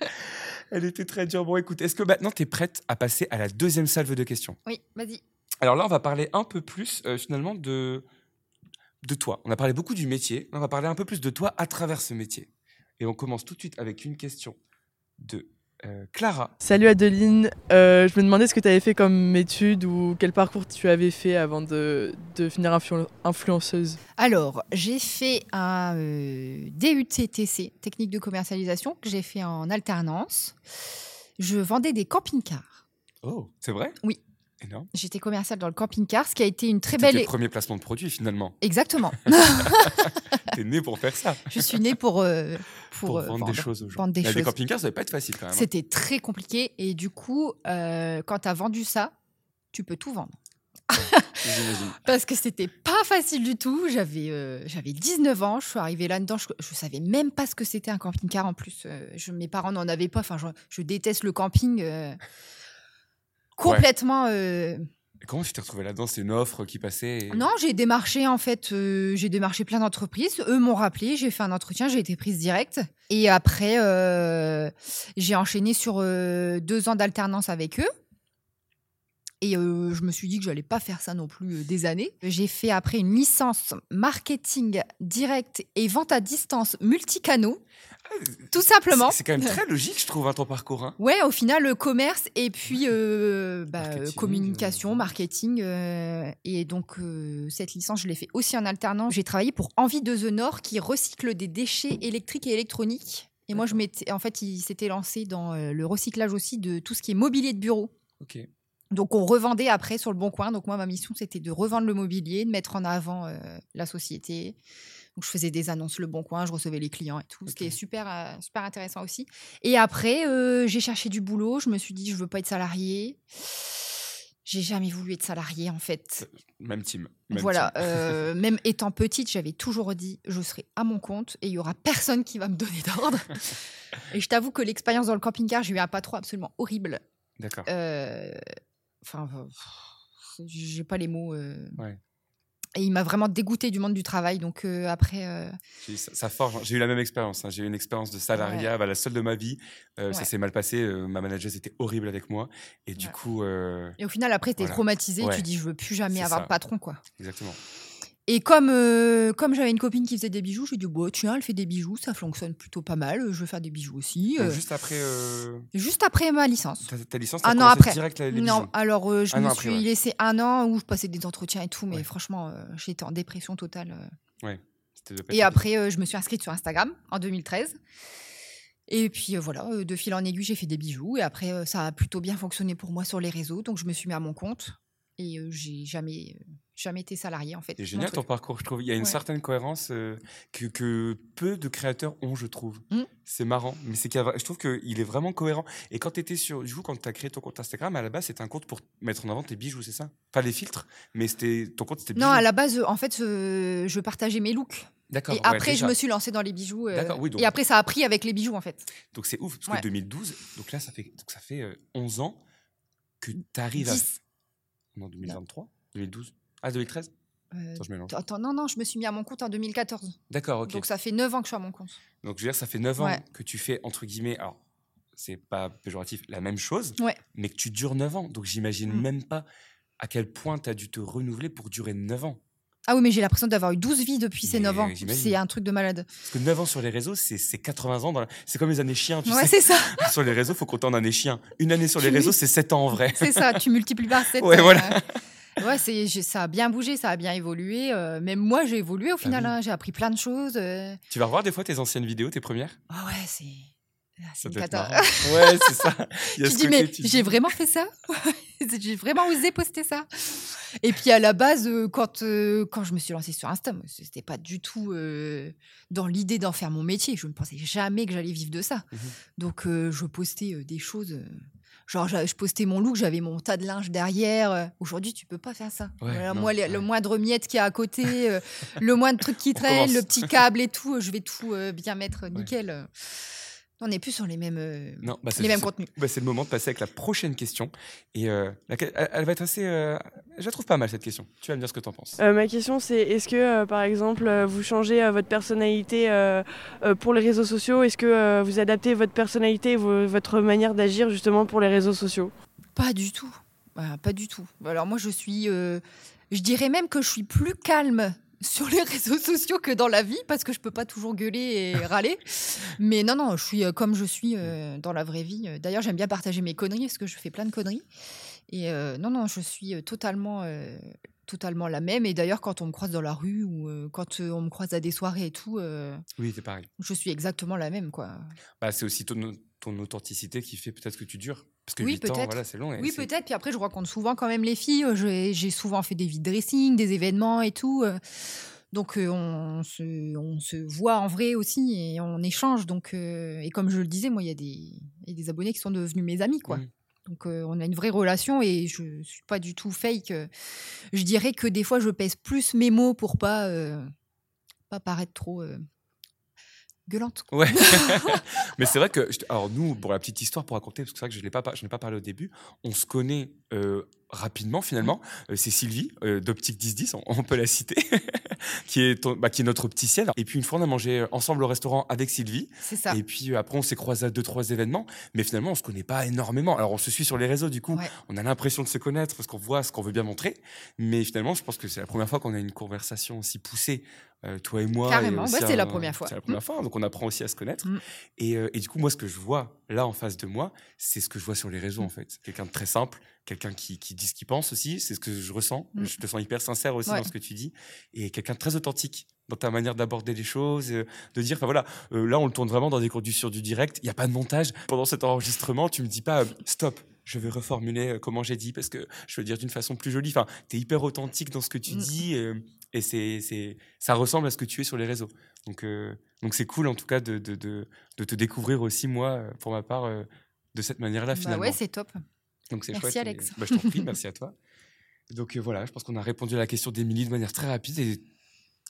Elle était très dure. Bon, écoute, est-ce que maintenant tu es prête à passer à la deuxième salve de questions? Oui, vas-y. Alors là, on va parler un peu plus euh, finalement de, de toi. On a parlé beaucoup du métier. On va parler un peu plus de toi à travers ce métier. Et on commence tout de suite avec une question de euh, Clara. Salut Adeline, Euh, je me demandais ce que tu avais fait comme étude ou quel parcours tu avais fait avant de, de devenir influ- influenceuse. Alors, j'ai fait un euh, DUT-TC, technique de commercialisation, que j'ai fait en alternance. Je vendais des camping-cars. Oh, c'est vrai? Oui. Énorme. J'étais commerciale dans le camping-car, ce qui a été une très C'était belle. tes premiers placements de produits finalement. Exactement. T'es né pour faire ça. je suis pour, euh, pour, Pour, euh, vendre, des choses aux gens. vendre des Les camping-cars, ça va pas être facile quand même. hein. C'était très compliqué. Et du coup, euh, quand tu as vendu ça, tu peux tout vendre. Parce que c'était pas facile du tout. J'avais euh, j'avais 19 ans, je suis arrivée là-dedans, je, je savais même pas ce que c'était un camping-car en plus. Euh, je, mes parents n'en avaient pas. Enfin, je, je déteste le camping euh, complètement. euh, comment tu t'es retrouvé là-dedans? C'est une offre qui passait et- Non, j'ai démarché en fait, euh, j'ai démarché plein d'entreprises. Eux m'ont rappelé, j'ai fait un entretien, j'ai été prise directe. Et après, euh, j'ai enchaîné sur euh, deux ans d'alternance avec eux. Et euh, je me suis dit que j'allais pas faire ça non plus euh, des années. J'ai fait après une licence marketing direct et vente à distance multicanaux, tout simplement. C'est quand même très logique, je trouve, hein, ton parcours. hein. Ouais, au final, le commerce et puis euh, bah, Marketing, euh, communication, euh, marketing. euh, et donc, euh, cette licence, je l'ai fait aussi en alternant. J'ai travaillé pour Envie de The Nord qui recycle des déchets électriques et électroniques. Et moi, je m'étais, en fait, il s'était lancé dans euh, le recyclage aussi de tout ce qui est mobilier de bureau. Ok. Donc, on revendait après sur le bon coin. Donc, moi, ma mission, c'était de revendre le mobilier, de mettre en avant euh, la société. Donc, je faisais des annonces le bon coin, je recevais les clients et tout. C'était Ok. super, euh, super intéressant aussi. Et après, euh, j'ai cherché du boulot. Je me suis dit, je veux pas être salarié. J'ai jamais voulu être salarié, en fait. Même team. même voilà. team. même étant petite, j'avais toujours dit, je serai à mon compte et il y aura personne qui va me donner d'ordre. et je t'avoue que l'expérience dans le camping-car, j'ai eu un patron absolument horrible. D'accord. Euh, Enfin, j'ai pas les mots. euh. Ouais. Et il m'a vraiment dégoûté du monde du travail. Donc euh, après, euh, J'ai- Ça, ça forge. J'ai eu la même expérience. hein. J'ai eu une expérience de salariat, bah, la seule de ma vie. Euh, Ça Ouais. s'est mal passé. ma manager était horrible avec moi. Et du Ouais. coup, et au final, après, t'es Voilà. traumatisé. Ouais. Tu dis, je veux plus jamais avoir ça. de patron, quoi. exactement. Et comme, euh, comme j'avais une copine qui faisait des bijoux, j'ai dit, bon, tiens, elle fait des bijoux, ça fonctionne plutôt pas mal. Je vais faire des bijoux aussi. Euh, juste après euh, juste après ma licence. ta, ta licence, Un t'as an après. direct les Non, bijoux. alors euh, je Un me après, suis ouais. laissé un an où je passais des entretiens et tout, mais Ouais. franchement, j'étais en dépression totale. pas Et après, je me suis inscrite sur Instagram en 2013. Et puis euh, voilà, de fil en aiguille, j'ai fait des bijoux. Et après, euh, ça a plutôt bien fonctionné pour moi sur les réseaux. Donc je me suis mis à mon compte. Et euh, j'ai jamais, jamais été salariée en fait. C'est génial ton parcours, je trouve. Il y a une Ouais. certaine cohérence euh, que, que peu de créateurs ont, je trouve. Mm. C'est marrant, mais c'est a- je trouve qu'il est vraiment cohérent. Et quand tu étais sur, du coup, quand tu as créé ton compte Instagram, à la base, c'était un compte pour mettre en avant tes bijoux, c'est ça? Pas les filtres, mais c'était ton compte, c'était bijoux. Non, à la base, euh, en fait, euh, je partageais mes looks. D'accord. Et ouais, après, je me suis lancée dans les bijoux. euh, D'accord, oui, donc- Et après, ça a pris avec les bijoux en fait. Donc c'est ouf, parce Ouais. que 2012, donc là, ça fait, donc ça fait euh, 11 ans que tu arrives à. 10. Non, 2023 2012 Ah, 2013 Euh, Attends, je mélange. Attends, non, non, je me suis mis à mon compte en 2014. D'accord, ok. Donc ça fait 9 ans que je suis à mon compte. Donc, je veux dire, ça fait 9 ans Ouais. que tu fais, entre guillemets, alors, c'est pas péjoratif, la même chose, Ouais. mais que tu dures 9 ans. Donc, j'imagine Mm. même pas à quel point tu as dû te renouveler pour durer 9 ans. Ah oui, mais j'ai l'impression d'avoir eu 12 vies depuis ces Mais 9 ans. j'imagine. C'est un truc de malade. Parce que 9 ans sur les réseaux, c'est c'est 80 ans. la- C'est comme les années chiens, tu Ouais, sais. c'est ça. sur les réseaux, faut compter en années chiens. Une année sur les réseaux, c'est 7 ans en vrai. C'est ça, tu multiplies par 7. Ouais, voilà. Ouais, c'est, ça a bien bougé, ça a bien évolué. euh, même moi, j'ai évolué au final. oui. hein, j'ai appris plein de choses. euh. tu vas revoir des fois tes anciennes vidéos, tes premières? Ah ouais, c'est. ah, c'est Ça une doit être cata. marrant. Ouais, c'est ça. Il y a Tu ce dis, côté, mais tu j'ai vraiment fait ça? J'ai vraiment osé poster ça Et puis à la base, euh, quand, euh, quand je me suis lancée sur Insta, moi, c'était pas du tout euh, dans l'idée d'en faire mon métier. Je ne pensais jamais que j'allais vivre de ça. Mhm. Donc euh, je postais euh, des choses. euh, Genre, je postais mon look, j'avais mon tas de linge derrière. euh. Aujourd'hui, tu peux pas faire ça. Ouais, Voilà, non, moi, ouais. le moindre miette qui est à côté, euh, le moindre truc qui traîne, le petit câble et tout, euh, je vais tout euh, bien mettre nickel. On n'est plus sur les mêmes, euh, Non, bah, les mêmes contenus. bah, c'est le moment de passer avec la prochaine question. Et euh, elle, elle va être assez. euh, je la trouve pas mal cette question. Tu vas me dire ce que tu en penses. Euh, ma question c'est est-ce que euh, par exemple vous changez euh, votre personnalité euh, euh, pour les réseaux sociaux? Est-ce que euh, vous adaptez votre personnalité, vo- votre manière d'agir justement pour les réseaux sociaux? Pas du tout. Bah, pas du tout. Alors moi, je suis, euh, je dirais même que je suis plus calme sur les réseaux sociaux que dans la vie parce que je peux pas toujours gueuler et râler. Mais non, non, je suis euh, comme je suis euh, dans la vraie vie. D'ailleurs, j'aime bien partager mes conneries parce que je fais plein de conneries. Et euh, non, non, je suis euh, totalement, euh, totalement la même. Et d'ailleurs, quand on me croise dans la rue ou euh, quand euh, on me croise à des soirées et tout, euh, Oui, c'est pareil. je suis exactement la même, quoi. Bah, c'est aussi ton, ton authenticité qui fait peut-être que tu dures. Parce que Oui, 8 ans, voilà, c'est long. Oui, peut-être. Puis après, je rencontre souvent quand même les filles. Euh, J'ai souvent fait des vides dressing, des événements et tout. euh. Donc, euh, on, se, on se voit en vrai aussi et on échange. Donc, et comme je le disais, moi, il y, a des- il y a des abonnés qui sont devenus mes amis, quoi. Mhm. Donc, euh, on a une vraie relation et je ne suis pas du tout fake. Je dirais que des fois, je pèse plus mes mots pour pas, euh, pas paraître trop euh, gueulante. Ouais. Mais c'est vrai que, je- alors nous, pour la petite histoire pour raconter, parce que c'est vrai que je n'ai pas, je pas parlé au début, on se connaît euh, rapidement finalement. Euh, c'est Sylvie euh, d'Optique 1010, on, on peut la citer. qui est, ton- bah, qui est notre opticienne. Et puis une fois, on a mangé ensemble au restaurant avec Sylvie. C'est ça. Et puis euh, après, on s'est croisé à deux, trois événements. Mais finalement, on se connaît pas énormément. Alors, on se suit sur les réseaux, du coup. Ouais. On a l'impression de se connaître parce qu'on voit ce qu'on veut bien montrer. Mais finalement, je pense que c'est la première fois qu'on a une conversation aussi poussée, euh, toi et moi. Carrément. Ouais, c'est la première fois. C'est la première fois. Donc, on apprend aussi à se connaître. Mm. Et, euh, et du coup, moi, ce que je vois là en face de moi, c'est ce que je vois sur les réseaux, en fait. Quelqu'un de très simple, quelqu'un qui, qui dit ce qu'il pense aussi. C'est ce que je ressens. Mm. Je te sens hyper sincère aussi Ouais. dans ce que tu dis. Et quelqu'un de très authentique dans ta manière d'aborder les choses, euh, de dire, enfin voilà, là, on le tourne vraiment dans des conditions du direct. Il n'y a pas de montage. Pendant cet enregistrement, tu me dis pas, stop. Je vais reformuler comment j'ai dit parce que je veux dire d'une façon plus jolie. Enfin, tu es hyper authentique dans ce que tu Mm. dis et c'est, c'est, ça ressemble à ce que tu es sur les réseaux. Donc, euh, donc c'est cool en tout cas de, de, de, de te découvrir aussi, moi, euh, pour ma part, euh, de cette manière-là Bah finalement. ouais, c'est top. Donc c'est Merci, chouette. et- Alex. bah, je t'en prie, merci à toi. Donc euh, voilà, je pense qu'on a répondu à la question d'Émilie de manière très rapide et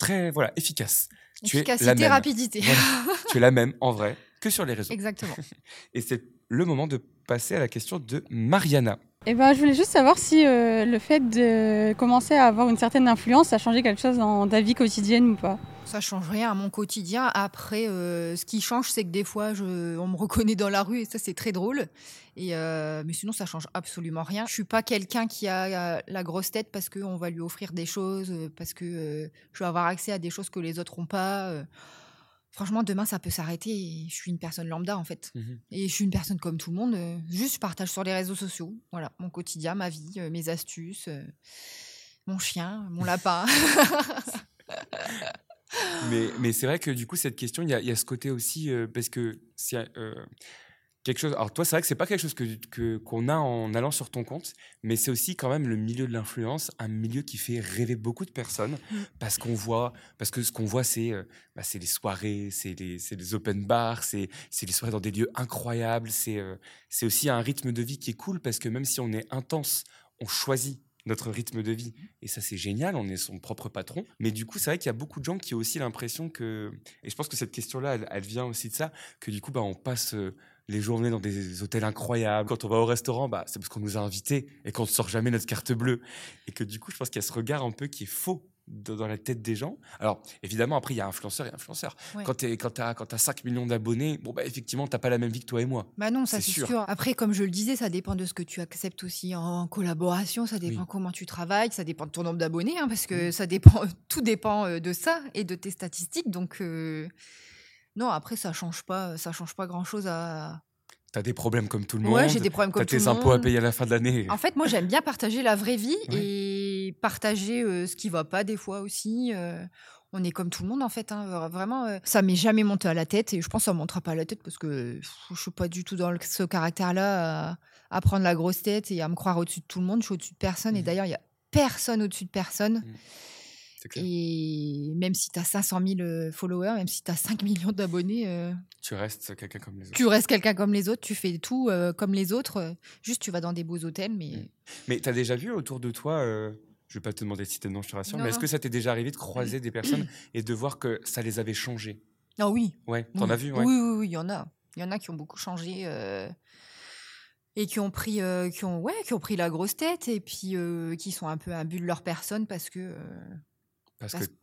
très voilà efficace. Tu es la Efficacité, même. rapidité. Voilà. tu es la même en vrai que sur les réseaux. Exactement. Et c'est le moment de passer à la question de Mariana. Eh ben, je voulais juste savoir si euh, le fait de commencer à avoir une certaine influence a changé quelque chose dans ta vie quotidienne ou pas? Ça change rien à mon quotidien. Après, euh, ce qui change, c'est que des fois, on me reconnaît dans la rue et ça, c'est très drôle. Et euh, mais sinon, ça change absolument rien. Je suis pas quelqu'un qui a la grosse tête parce qu'on va lui offrir des choses, parce que je vais avoir accès à des choses que les autres n'ont pas. Franchement, demain, ça peut s'arrêter. Je suis une personne lambda, en fait. Mhm. Et je suis une personne comme tout le monde. euh, juste, je partage sur les réseaux sociaux. Voilà, mon quotidien, ma vie, euh, mes astuces, euh, mon chien, mon lapin. Mais, mais c'est vrai que du coup, cette question, il y y a ce côté aussi, euh, parce que c'est euh, quelque chose. Alors, toi, c'est vrai que c'est pas quelque chose que, que- qu'on a en allant sur ton compte, mais c'est aussi quand même le milieu de l'influence, un milieu qui fait rêver beaucoup de personnes, Mm. parce qu'on voit, parce que ce qu'on voit, c'est euh, bah, c'est les soirées, c'est les, c'est les open bars, c'est c'est les soirées dans des lieux incroyables, c'est euh, c'est aussi un rythme de vie qui est cool, parce que même si on est intense, on choisit notre rythme de vie. Et ça, c'est génial, on est son propre patron. Mais du coup, c'est vrai qu'il y a beaucoup de gens qui ont aussi l'impression que, et je pense que cette question-là, elle, elle vient aussi de ça, que du coup, bah, on passe euh, les journées dans des hôtels incroyables. Quand on va au restaurant, bah, c'est parce qu'on nous a invités et qu'on ne sort jamais notre carte bleue. Et que du coup, je pense qu'il y a ce regard un peu qui est faux dans la tête des gens. Alors, évidemment, après, il y a influenceur et influenceur. Ouais. Quand tu as, quand as 5 millions d'abonnés, bon, bah, effectivement, tu pas la même vie que toi et moi. Bah non, ça C'est sûr. sûr. Après, comme je le disais, ça dépend de ce que tu acceptes aussi en collaboration, ça dépend Oui. comment tu travailles, ça dépend de ton nombre d'abonnés, hein, parce que ça dépend, tout dépend euh, de ça et de tes statistiques. Donc euh, non, après ça change pas, ça change pas grand chose à. Tu as des problèmes comme tout le monde. Ouais, j'ai des problèmes Tu as comme tout tes le impôts à monde. payer à la fin de l'année. En fait, moi j'aime bien partager la vraie vie Ouais. et partager euh, ce qui va pas des fois aussi. euh, on est comme tout le monde en fait, hein, vra- vraiment. euh, ça m'est jamais monté à la tête et je pense que ça ne montera pas à la tête parce que je suis pas du tout dans le- ce caractère-là à, à prendre la grosse tête et à me croire au-dessus de tout le monde. Je suis au-dessus de personne et Mhm. d'ailleurs il y a personne au-dessus de personne. C'est clair. Et même si tu as 500 000 euh, followers, même si tu as 5 millions d'abonnés, euh, Tu restes quelqu'un comme les autres. tu restes quelqu'un comme les autres, tu fais tout euh, comme les autres. euh, juste, tu vas dans des beaux hôtels, mais Mm. Mais tu as déjà vu autour de toi, euh, je vais pas te demander de citer de nom, je te rassure, Non, mais est-ce que ça t'est déjà arrivé de croiser des personnes et de voir que ça les avait changés ah oui, Ouais, t'en oui. as vu ouais. Oui, oui, oui, il y en a. Il y en a qui ont beaucoup changé et qui ont pris, euh, qui ont, ouais, qui ont pris la grosse tête et puis euh, qui sont un peu imbus de leur personne parce que euh,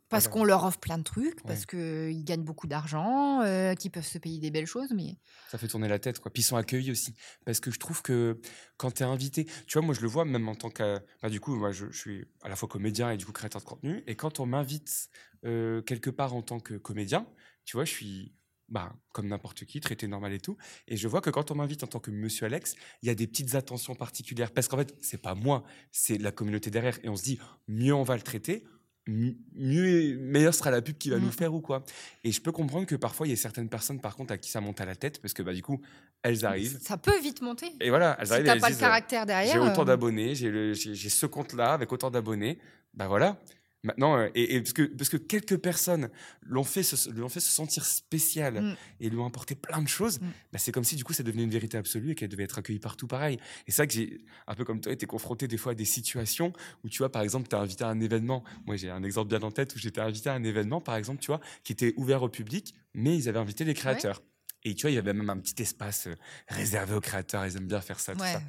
Parce, qu'on leur offre plein de trucs, Ouais. parce qu'ils gagnent beaucoup d'argent, euh, qu'ils peuvent se payer des belles choses, mais ça fait tourner la tête. Quoi. Puis ils sont accueillis aussi. Parce que je trouve que quand tu es invité, tu vois, moi je le vois même en tant que. Bah, du coup, moi je, je suis à la fois comédien et du coup créateur de contenu. Et quand on m'invite euh, quelque part en tant que comédien, tu vois, je suis. Bah, comme n'importe qui, traité normal et tout. Et je vois que quand on m'invite en tant que monsieur Alex, il y a des petites attentions particulières. Parce qu'en fait, c'est pas moi, c'est la communauté derrière. Et on se dit, mieux on va le traiter, mieux, meilleure sera la pub qu'il va Mhm. nous faire ou quoi. Et je peux comprendre que parfois, il y a certaines personnes, par contre, à qui ça monte à la tête, parce que bah, du coup, elles arrivent. ça peut vite monter. Et voilà, elles Si arrivent t'as elles pas le disent, euh, caractère derrière. J'ai autant euh, d'abonnés, j'ai le- j'ai j'ai ce compte-là avec autant d'abonnés. Bah voilà. Maintenant, euh, et, et parce, que, parce que quelques personnes l'ont fait, se, lui ont fait se sentir spécial Mm. et lui ont apporté plein de choses, Mm. bah, c'est comme si du coup ça devenait une vérité absolue et qu'elle devait être accueillie partout pareil. Et c'est vrai que j'ai, un peu comme toi, été confronté des fois à des situations où tu vois, par exemple, tu as invité à un événement. Moi, j'ai un exemple bien en tête où j'étais invité à un événement, par exemple, tu vois, qui était ouvert au public, mais ils avaient invité les créateurs. Et tu vois, il y avait même un petit espace euh, réservé aux créateurs. Ils aiment bien faire ça, tout ça.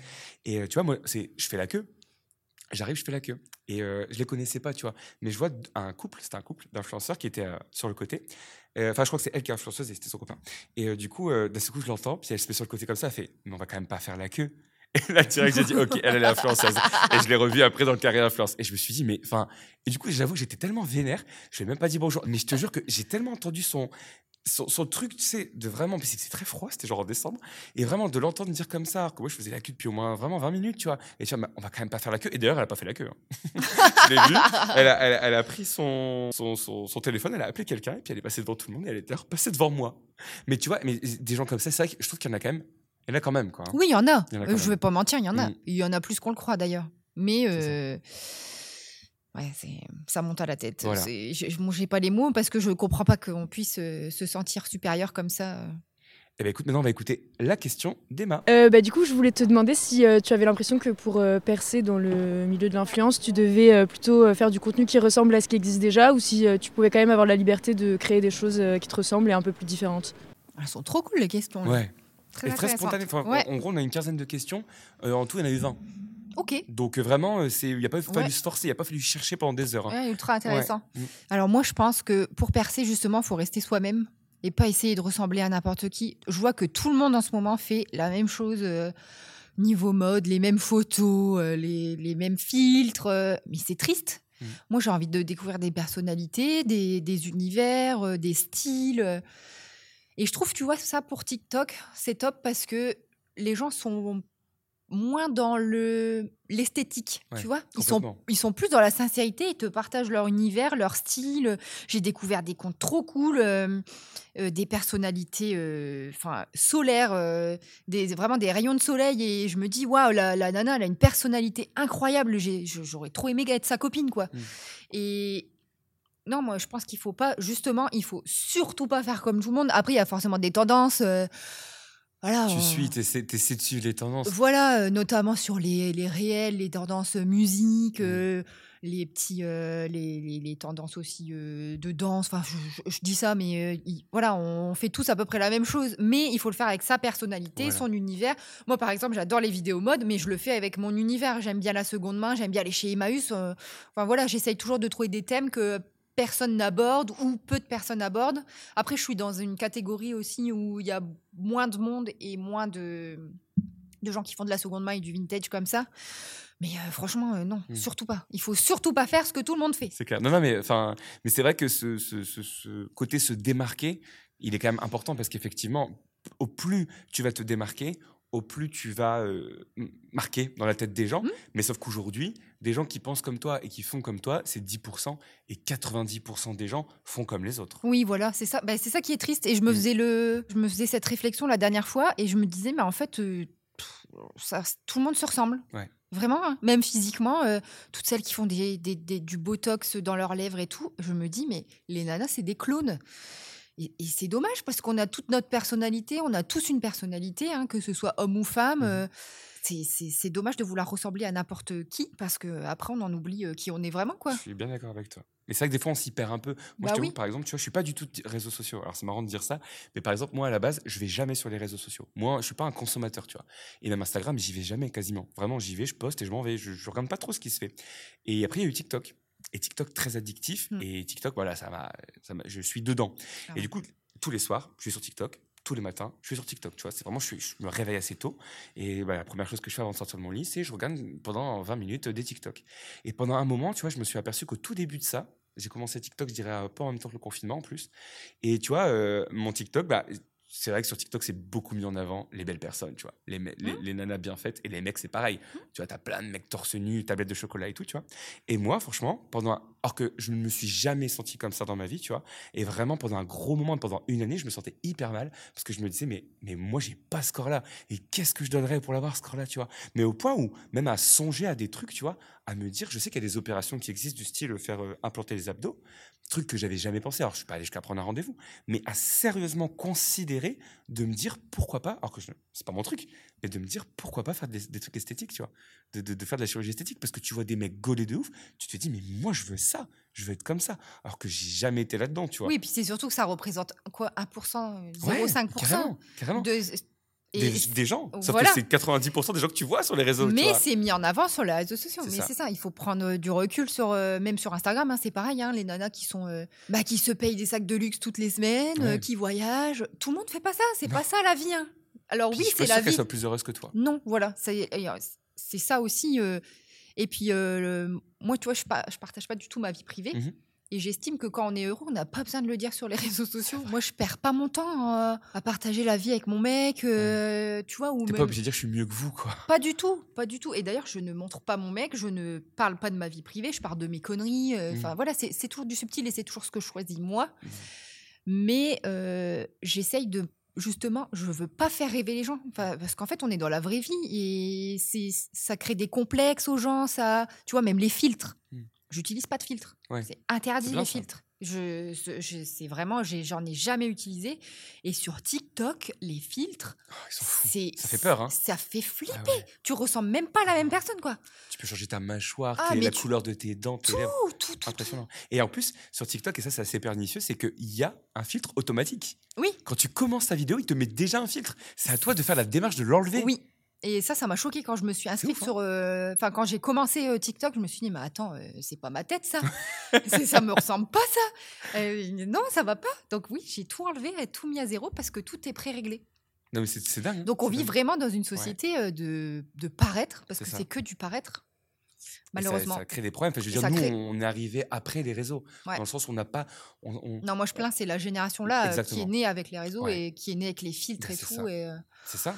Et euh, tu vois, moi, c'est, je fais la queue. J'arrive, je fais la queue. Et euh, je les connaissais pas, tu vois. Mais je vois un couple, c'était un couple d'influenceurs qui était euh, sur le côté. Enfin, je crois que c'est elle qui est influenceuse et c'était son copain. Et euh, du coup, euh, d'un seul coup, je l'entends, puis elle se met sur le côté comme ça, elle fait Mais on va quand même pas faire la queue. Et là, direct, j'ai dit Ok, elle, elle est influenceuse. Et je l'ai revue après dans le carré influence. Et je me suis dit Mais, enfin, et du coup, j'avoue que j'étais tellement vénère, je lui ai même pas dit bonjour. Mais je te jure que j'ai tellement entendu son. Son, son truc, tu sais, de vraiment, parce que c'était très froid, c'était genre en décembre, et vraiment de l'entendre dire comme ça, alors que moi je faisais la queue depuis au moins vraiment 20 minutes, tu vois. Et tu vois, bah, on va quand même pas faire la queue. Et d'ailleurs, elle a pas fait la queue. hein. je l'ai vue. Elle a, elle a- elle a pris son, son, son, son téléphone, elle a appelé quelqu'un, et puis elle est passée devant tout le monde, et elle est d'ailleurs passée devant moi. Mais tu vois, mais des gens comme ça, c'est vrai que je trouve qu'il y en a quand même. Il y en a quand même, quoi. hein. Oui, il y en a. Y en a Euh, je vais pas mentir, il y en a. Mm. Il y en a plus qu'on le croit d'ailleurs. Mais C'est ouais, c'est- ça monte à la tête. Voilà. Je bon, j'ai pas les mots parce que je comprends pas qu'on puisse euh, se sentir supérieur comme ça. Eh ben écoute, maintenant on va écouter la question d'Emma. Euh, bah, du coup, je voulais te demander si euh, tu avais l'impression que pour euh, percer dans le milieu de l'influence, tu devais euh, plutôt euh, faire du contenu qui ressemble à ce qui existe déjà ou si euh, tu pouvais quand même avoir la liberté de créer des choses euh, qui te ressemblent et un peu plus différentes? Elles sont trop cool les questions. là. Ouais. Très, Et très intéressantes. spontané. Enfin, Ouais. En gros, on a une quinzaine de questions. Euh, en tout, il y en a eu 20. Ok. Donc euh, vraiment, euh, il n'y a pas fallu se forcer, il n'y a pas fallu chercher pendant des heures. hein. Ouais, ultra intéressant. Mm. Alors moi, je pense que pour percer, justement, faut rester soi-même et pas essayer de ressembler à n'importe qui. Je vois que tout le monde en ce moment fait la même chose euh, niveau mode, les mêmes photos, euh, les, les mêmes filtres. euh, mais c'est triste. Mm. Moi, j'ai envie de découvrir des personnalités, des, des univers, des styles. Et je trouve, tu vois, ça pour TikTok, c'est top parce que les gens sont moins dans le l'esthétique, Ouais, tu vois. Ils sont, ils sont plus dans la sincérité, ils te partagent leur univers, leur style. J'ai découvert des comptes trop cool, euh, euh, des personnalités euh, solaires, des, vraiment des rayons de soleil. Et je me dis, waouh, la, la nana, elle a une personnalité incroyable. J'aurais trop aimé être sa copine, quoi. Mm. Et non, moi, je pense qu'il faut pas, justement, il faut surtout pas faire comme tout le monde. Après, il y a forcément des tendances. euh, voilà. Tu suis, tu essaies de suivre les tendances. voilà, euh, notamment sur les, les réels, les tendances euh, musique, Mm. euh, les petits, euh, les, les- les tendances aussi euh, de danse. Enfin, je, je- je dis ça, mais il- voilà, on fait tous à peu près la même chose. Mais il faut le faire avec sa personnalité, Voilà. son univers. Moi, par exemple, j'adore les vidéos mode, mais je le fais avec mon univers. J'aime bien la seconde main, j'aime bien aller chez Emmaüs. Enfin voilà, j'essaye toujours de trouver des thèmes que personne n'aborde ou peu de personnes abordent. Après, je suis dans une catégorie aussi où il y a moins de monde et moins de, de gens qui font de la seconde main et du vintage comme ça. Mais euh, franchement, euh, non, Mm. surtout pas. Il faut surtout pas faire ce que tout le monde fait. C'est clair. Non, non, mais, enfin, mais c'est vrai que ce, ce- ce- ce côté se démarquer, il est quand même important parce qu'effectivement, au plus tu vas te démarquer, au plus tu vas euh, marquer dans la tête des gens. Mhm. Mais sauf qu'aujourd'hui, des gens qui pensent comme toi et qui font comme toi, c'est 10% et 90% des gens font comme les autres. Oui, voilà, c'est ça. Ben, c'est ça qui est triste. Et je me Mm. faisais le, je me faisais cette réflexion la dernière fois et je me disais, mais en fait, euh, pff, ça, tout le monde se ressemble. Ouais. Vraiment, hein. même physiquement, euh, toutes celles qui font des, des- des- du botox dans leurs lèvres et tout, je me dis, mais les nanas, c'est des clones. Et, et c'est dommage parce qu'on a toute notre personnalité, on a tous une personnalité, hein, que ce soit homme ou femme. Mhm. euh, c'est- dommage de vouloir ressembler à n'importe qui parce que après on en oublie euh, qui on est vraiment, quoi. Je suis bien d'accord avec toi. Mais c'est vrai que des fois, on s'y perd un peu. Moi, Bah je t'avoue, oui. par exemple, tu vois, je suis pas du tout réseaux sociaux. Alors, c'est marrant de dire ça. Mais par exemple, moi, à la base, je vais jamais sur les réseaux sociaux. Moi, je suis pas un consommateur, tu vois. Et même Instagram, j'y vais jamais, quasiment. Vraiment, j'y vais, je poste et je m'en vais. Je, je regarde pas trop ce qui se fait. Et après, il y a eu TikTok. Et TikTok, très addictif. Mm. Et TikTok, voilà, ça m'a, ça m'a- je suis dedans. Ah Et du coup, tous les soirs, je suis sur TikTok. Tous les matins, je suis sur TikTok, tu vois. C'est vraiment, je, suis- je me réveille assez tôt. Et bah, la première chose que je fais avant de sortir de mon lit, c'est je regarde pendant 20 minutes des TikTok. Et pendant un moment, tu vois, je me suis aperçu qu'au tout début de ça, j'ai commencé TikTok, je dirais, euh, pas en même temps que le confinement en plus. Et tu vois, euh, mon TikTok, bah, c'est vrai que sur TikTok, c'est beaucoup mis en avant les belles personnes, tu vois. Les, les nanas bien faites. Et les mecs, c'est pareil. Tu vois, t'as plein de mecs torse nu, tablette de chocolat et tout, tu vois. Et moi, franchement, pendant. Alors que je ne me suis jamais senti comme ça dans ma vie, tu vois. Et vraiment, pendant un gros moment, pendant une année, je me sentais hyper mal parce que je me disais, mais, mais moi, j'ai pas ce score-là. Et qu'est-ce que je donnerais pour l'avoir, ce score-là, tu vois? Mais au point où, même à songer à des trucs, tu vois, à me dire, je sais qu'il y a des opérations qui existent du style faire euh, implanter les abdos, truc que j'avais jamais pensé. Alors, je suis pas allé jusqu'à prendre un rendez-vous, mais à sérieusement considérer de me dire pourquoi pas, alors que c'est pas mon truc, mais de me dire pourquoi pas faire des, des trucs esthétiques, tu vois, de, de- de faire de la chirurgie esthétique, parce que tu vois des mecs gaulés de ouf, tu te dis, mais moi, je veux ça, je veux être comme ça, alors que j'ai jamais été là-dedans, tu vois. Oui, et puis c'est surtout que ça représente quoi 1%, Ouais, 0,5% carrément, carrément. de Et des, des gens. Sauf voilà. que c'est 90% des gens que tu vois sur les réseaux. Mais c'est mis en avant sur les réseaux sociaux. Mais c'est ça, il faut prendre euh, du recul sur euh, même sur Instagram. hein, c'est pareil, hein, les nanas qui sont euh, bah, qui se payent des sacs de luxe toutes les semaines, euh, Ouais. qui voyagent. Tout le monde fait pas ça. C'est pas ça la vie. hein. Alors Puis oui, c'est la qu'elle vie. soit plus heureuse que toi. Non, voilà, c'est c'est ça aussi. euh, et puis euh, le- moi, tu vois, je, je partage pas du tout ma vie privée. Mhm. Et j'estime que quand on est heureux, on n'a pas besoin de le dire sur les réseaux sociaux. Moi, je perds pas mon temps euh, à partager la vie avec mon mec, euh, tu vois, ou même- pas obligé de dire je suis mieux que vous, quoi. pas du tout, pas du tout. Et d'ailleurs, je ne montre pas mon mec, je ne parle pas de ma vie privée, je parle de mes conneries. euh, Enfin Mhm. voilà, c'est toujours du subtil et c'est toujours ce que je choisis moi. Mais euh, j'essaye de justement, je veux pas faire rêver les gens, parce qu'en fait, on est dans la vraie vie et ça crée des complexes aux gens. Ça, tu vois, même les filtres. Mhm. J'utilise pas de filtres. Ouais. C'est interdit les filtres. Je, c'est vraiment, j'en ai jamais utilisé. Et sur TikTok, les filtres, Oh, fous. c'est Ça fait peur, hein. Ça fait flipper. Ah ouais. Tu ressembles même pas à la même personne, quoi. Tu peux changer ta mâchoire, Ah, la tu- couleur de tes dents, tes Tout, lèvres. tout, tout, tout. Impressionnant. Et en plus, sur TikTok, et ça, c'est assez pernicieux, c'est qu'il y a un filtre automatique. Oui. Quand tu commences ta vidéo, il te met déjà un filtre. C'est à toi de faire la démarche de l'enlever. Oui. Et ça, ça m'a choqué quand je me suis inscrite ouf, hein. sur. euh, Enfin, quand j'ai commencé euh, TikTok, je me suis dit, mais attends, euh, c'est pas ma tête, ça. Ça me ressemble pas, ça. Non, ça va pas. Donc, oui, j'ai tout enlevé et tout mis à zéro parce que tout est pré-réglé. Non, mais c'est dingue. hein. Donc, on vit dingue. vraiment dans une société de, de paraître parce que c'est que du paraître. Ça- Malheureusement. Ça, crée des problèmes. Enfin, je veux dire, ça nous, crée- on est arrivé après les réseaux. Ouais. Dans le sens où on n'a pas. on- on- Non, moi, je plains, c'est la génération là euh, qui est née avec les réseaux Ouais. et qui est née avec les filtres et tout. C'est ça.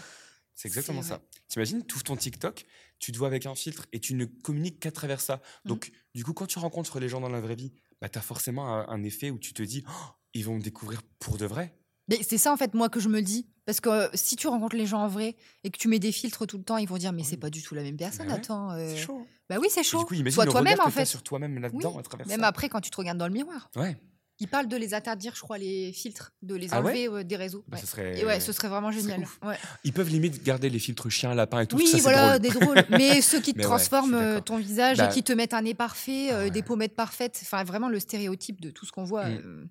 C'est exactement ça. T'imagines, tu ouvres ton TikTok, tu te vois avec un filtre et tu ne communiques qu'à travers ça. Mmh. Donc, du coup, quand tu rencontres les gens dans la vraie vie, bah, tu as forcément un, un effet où tu te dis, Oh, ils vont me découvrir pour de vrai. Mais c'est ça en fait moi que je me dis parce que euh, si tu rencontres les gens en vrai et que tu mets des filtres tout le temps, ils vont dire mais c'est pas du tout la même personne. Bah ouais, Attends. euh, C'est chaud. Bah oui, c'est Et chaud. Du coup, imagine le toi-même en fait. sur toi-même là-dedans à travers Même ça. après quand tu te regardes dans le miroir. Ouais. Ils parlent de les interdire, je crois, les filtres, de les Ah ouais enlever euh, des réseaux. Bah, Ouais. ce serait- Et ouais, ce serait vraiment génial. Ouais. Ils peuvent limite garder les filtres chien, lapin et tout. Oui, ça, voilà, drôle. des drôles. Mais ceux qui te Mais transforment euh, ton visage Bah, et qui te mettent un nez parfait, Ah euh, des pommettes parfaites, enfin vraiment le stéréotype de tout ce qu'on voit. Mm.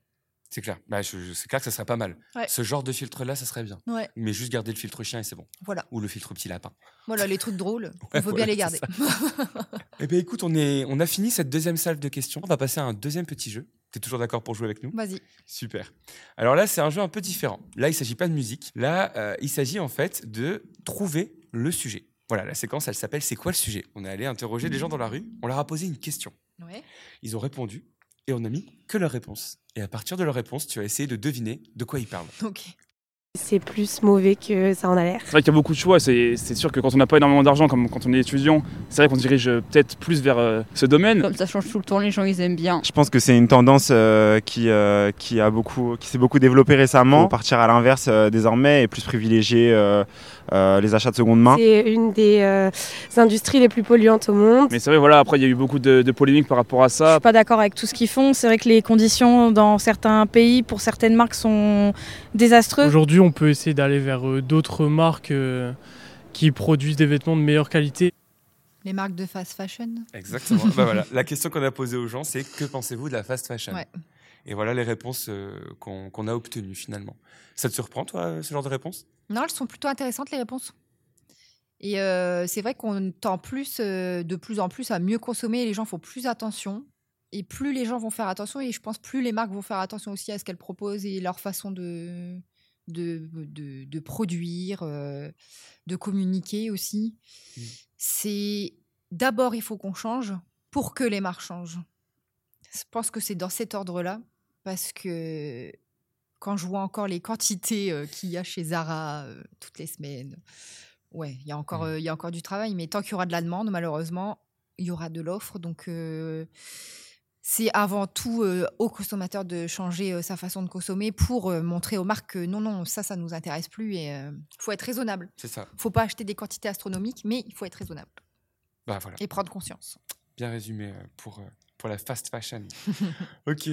C'est clair. Bah, c'est clair que ça serait pas mal. Ouais. Ce genre de filtre-là, ça serait bien. Ouais. Mais juste garder le filtre chien et c'est bon. Voilà. Ou le filtre petit lapin. Voilà, les trucs drôles, on Ouais, voilà, bien les garder. Eh bien, écoute, on, est, on a fini cette deuxième salve de questions. On va passer à un deuxième petit jeu. Tu es toujours d'accord pour jouer avec nous? Vas-y. Super. Alors là, c'est un jeu un peu différent. Là, il ne s'agit pas de musique. Là, euh, il s'agit en fait de trouver le sujet. Voilà, la séquence, elle s'appelle C'est quoi le sujet? On est allé interroger des gens dans la rue. On leur a posé une question. Ouais. Ils ont répondu et on a mis que leur réponse. Et à partir de leur réponse, tu vas essayer de deviner de quoi ils parlent. Ok. C'est plus mauvais que ça en a l'air. C'est vrai qu'il y a beaucoup de choix, c'est sûr que quand on n'a pas énormément d'argent, comme quand on est étudiant, c'est vrai qu'on dirige peut-être plus vers euh, ce domaine. Comme ça change tout le temps, les gens ils aiment bien. Je pense que c'est une tendance euh, qui, euh, qui, a beaucoup, qui s'est beaucoup développée récemment. Faut partir à l'inverse euh, désormais et plus privilégier euh, euh, les achats de seconde main. C'est une des euh, industries les plus polluantes au monde. Mais c'est vrai, voilà, après il y a eu beaucoup de, de polémiques par rapport à Je ça. suis pas d'accord avec tout ce qu'ils font. C'est vrai que les conditions dans certains pays pour certaines marques sont désastreuses. Aujourd'hui, on peut essayer d'aller vers euh, d'autres marques euh, qui produisent des vêtements de meilleure qualité. Les marques de fast fashion. Exactement. bah voilà. La question qu'on a posée aux gens, c'est que pensez-vous de la fast fashion? Ouais. Et voilà les réponses euh, qu'on a obtenues finalement. Ça te surprend, toi, ce genre de réponse Non, elles sont plutôt intéressantes, les réponses. Et euh, c'est vrai qu'on tend plus, euh, de plus en plus à mieux consommer. Les gens font plus attention. Et plus les gens vont faire attention, et je pense plus les marques vont faire attention aussi à ce qu'elles proposent et leur façon de, de, de, de produire, euh, de communiquer aussi. C'est d'abord, il faut qu'on change pour que les marques changent. Je pense que c'est dans cet ordre-là, parce que quand je vois encore les quantités euh, qu'il y a chez Zara euh, toutes les semaines, ouais, il y, a encore, euh, il y a encore du travail, mais tant qu'il y aura de la demande, malheureusement, il y aura de l'offre. Donc, c'est avant tout euh, aux consommateurs de changer euh, sa façon de consommer pour euh, montrer aux marques que non, non, ça, ça nous intéresse plus et il faut être raisonnable. C'est ça. faut pas acheter des quantités astronomiques, mais il faut être raisonnable Bah voilà. et prendre conscience. Bien résumé pour, pour la fast fashion. ok.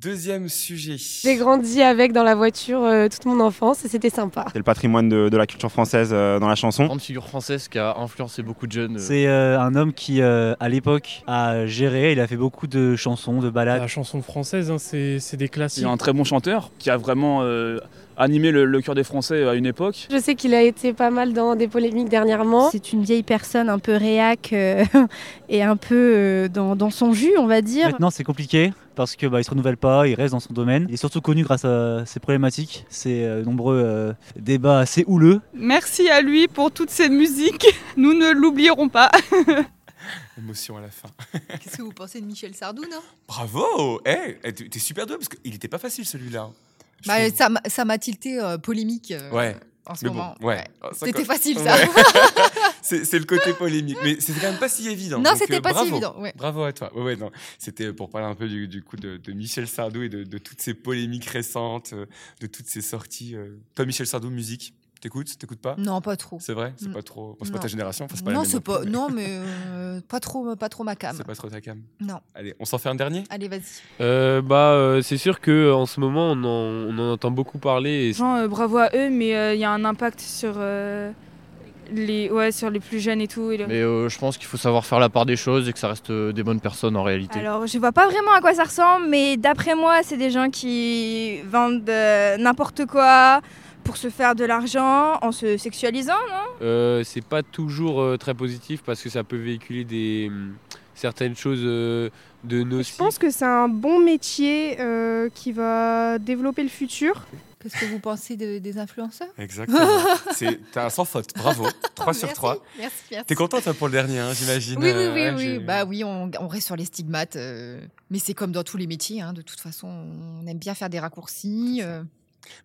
Deuxième sujet. J'ai grandi avec dans la voiture euh, toute mon enfance et c'était sympa. C'est le patrimoine de, de la culture française euh, dans la chanson. Grande figure française qui a influencé beaucoup de jeunes. euh. C'est euh, un homme qui, euh, à l'époque, a géré, il a fait beaucoup de chansons, de ballades. La chanson française, hein, c'est c'est des classiques. Il y a un très bon chanteur qui a vraiment euh, animé le, le cœur des Français à une époque. Je sais qu'il a été pas mal dans des polémiques dernièrement. C'est une vieille personne un peu réac euh, et un peu euh, dans, dans son jus, on va dire. Maintenant, c'est compliqué parce que bah, il se renouvelle pas, il reste dans son domaine. Il est surtout connu grâce à ses problématiques, ses euh, nombreux euh, débats assez houleux. Merci à lui pour toutes ces musiques. Nous ne l'oublierons pas. Émotion à la fin. Qu'est-ce que vous pensez de Michel Sardou, non? Bravo Eh, eh, t'es super doué parce qu'il était pas facile celui-là. Bah, ça m'a- Ça m'a tilté euh, polémique euh, Ouais. en ce mais bon, moment. ouais. Ça, C'était facile, ça. Ouais. C'est c'est le côté polémique, mais c'était quand même pas si évident. Non, c'était euh, pas si bravo. évident, ouais. Bravo à toi. Ouais, ouais, non. C'était pour parler un peu du, du coup de, de Michel Sardou et de, de toutes ces polémiques récentes, euh, de toutes ces sorties. euh. Toi, Michel Sardou, musique, t'écoutes T'écoutes pas? Non, pas trop. C'est vrai? C'est Mm. pas trop. bon, c'est pas ta génération. enfin, c'est pas non, c'est pas. plus, mais- Non, mais euh, pas trop, pas trop ma cam. C'est pas trop ta cam. Non. Allez, on s'en fait un dernier? Allez, vas-y. Euh, bah, euh, c'est sûr que en ce moment, on en, on en entend beaucoup parler. Et Genre, euh, bravo à eux, mais euh, il y a un impact sur, euh, les, ouais, sur les plus jeunes et tout. et le- Mais euh, je pense qu'il faut savoir faire la part des choses et que ça reste euh, des bonnes personnes en réalité. Alors, je vois pas vraiment à quoi ça ressemble, mais d'après moi, c'est des gens qui vendent euh, n'importe quoi pour se faire de l'argent en se sexualisant, non? Euh, c'est pas toujours euh, très positif parce que ça peut véhiculer des hum, certaines choses euh, de nocives. Je pense que c'est un bon métier euh, qui va développer le futur. Qu'est-ce que vous pensez de- des influenceurs Exactement. C'est- T'as un sans faute. Bravo. 3 sur Merci, 3. merci, merci. T'es contente toi, pour le dernier, hein, j'imagine. Oui, oui, euh, oui, ouais, oui. j'ai- Bah oui, on, on reste sur les stigmates. euh, mais c'est comme dans tous les métiers. hein, de toute façon, on aime bien faire des raccourcis. euh.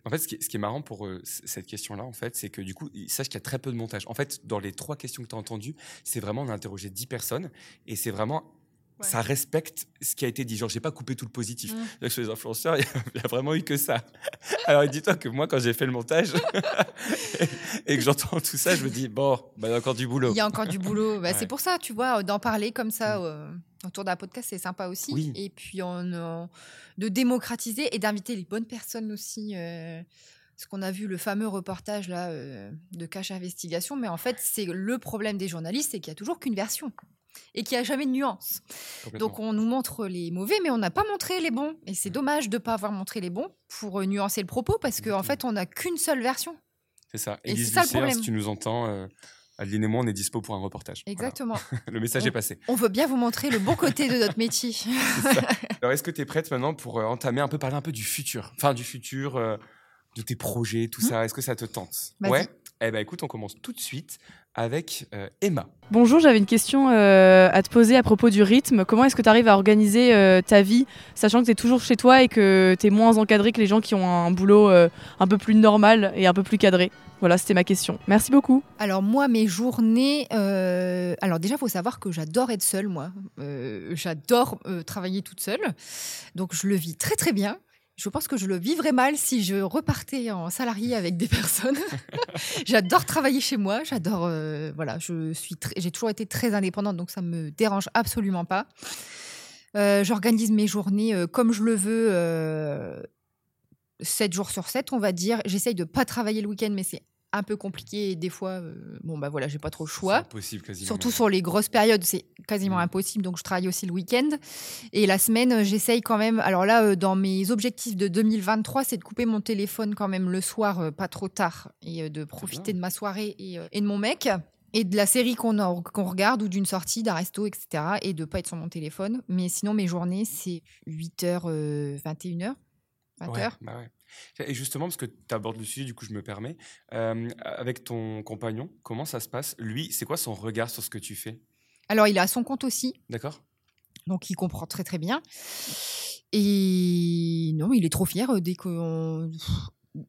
En fait, ce qui est, ce qui est marrant pour euh, cette question-là, en fait, c'est que du coup, il- sache qu'il y a très peu de montage. En fait, dans les trois questions que tu as entendues, c'est vraiment, on a interrogé 10 personnes et c'est vraiment. Ça respecte ce qui a été dit. Genre, j'ai pas coupé tout le positif. Mm. Que Sur les influenceurs, il y, a- vraiment eu que ça. Alors, dis-toi que moi, quand j'ai fait le montage et que j'entends tout ça, je me dis, bon, bah, il y a encore du boulot. Il y a encore du boulot. Bah, Ouais. C'est pour ça, tu vois, d'en parler comme ça euh, autour d'un podcast, c'est sympa aussi. Oui. Et puis en- de démocratiser et d'inviter les bonnes personnes aussi. euh, parce qu'on a vu le fameux reportage là euh, de Cache Investigation, mais en fait, c'est le problème des journalistes, c'est qu'il n'y a toujours qu'une version et qu'il n'y a jamais de nuance. Donc on nous montre les mauvais, mais on n'a pas montré les bons. Et c'est dommage de ne pas avoir montré les bons pour euh, nuancer le propos, parce qu'en fait, on n'a qu'une seule version. C'est ça. Et c'est ça le problème. si tu nous entends, euh, Adeline et moi, on est dispo pour un reportage. Voilà. Exactement. le message On- est passé. On veut bien vous montrer le bon côté de notre métier. Alors, est-ce que tu es prête maintenant pour euh, entamer un peu, parler un peu du futur? Enfin, du futur, euh, de tes projets, tout ça. Est-ce que ça te tente? Ouais Eh ben écoute, on commence tout de suite avec euh, Emma. Bonjour, j'avais une question euh, à te poser à propos du rythme. Comment est-ce que tu arrives à organiser euh, ta vie, sachant que tu es toujours chez toi et que tu es moins encadré que les gens qui ont un boulot euh, un peu plus normal et un peu plus cadré? Voilà, c'était ma question. Merci beaucoup. Alors moi, mes journées... euh, Alors déjà, il faut savoir que j'adore être seule, moi. Euh, j'adore euh, travailler toute seule. Donc je le vis très très bien. Je pense que je le vivrais mal si je repartais en salarié avec des personnes. j'adore travailler chez moi. J'adore... euh, voilà, je suis j'ai toujours été très indépendante, donc ça me dérange absolument pas. Euh, J'organise mes journées euh, comme je le veux. euh, 7 jours sur 7, on va dire. J'essaye de pas travailler le week-end, mais c'est un peu compliqué. Et des fois, euh, bon, bah voilà, j'ai pas trop le choix. impossible quasiment. Surtout sur les grosses périodes, c'est quasiment impossible. Donc, je travaille aussi le week-end. Et la semaine, euh, j'essaye quand même. Alors là, euh, dans mes objectifs de 2023, c'est de couper mon téléphone quand même le soir, euh, pas trop tard, et de profiter de ma soirée et, et de mon mec. Et de la série qu'on regarde ou d'une sortie, d'un resto, etc. Et de pas être sur mon téléphone. Mais sinon, mes journées, c'est 8h, 21h. 20h. Ouais, bah ouais. Et justement, parce que tu abordes le sujet, du coup, je me permets. euh, avec ton compagnon, comment ça se passe? Lui, c'est quoi son regard sur ce que tu fais? Alors, il a son compte aussi. D'accord Donc, il comprend très, très bien. Et non, il est trop fier euh, dès que.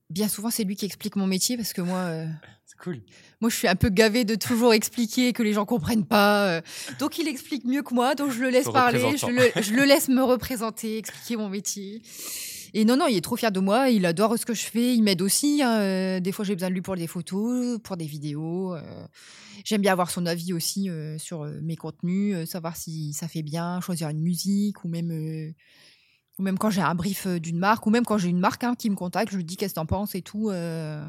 Bien souvent, c'est lui qui explique mon métier parce que moi. euh, C'est cool. Moi, je suis un peu gavée de toujours expliquer que les gens comprennent pas. euh. Donc, il explique mieux que moi, donc je le laisse parler, je représentant. le, je le laisse me représenter, expliquer mon métier. Et non, non, il est trop fier de moi, il adore ce que je fais, il m'aide aussi. hein, euh, Des fois, j'ai besoin de lui pour des photos, pour des vidéos. euh. J'aime bien avoir son avis aussi euh, sur mes contenus, savoir si ça fait bien, choisir une musique ou même Ou même quand j'ai un brief d'une marque, ou même quand j'ai une marque hein, qui me contacte, je lui dis qu'est-ce que t'en penses et tout. euh,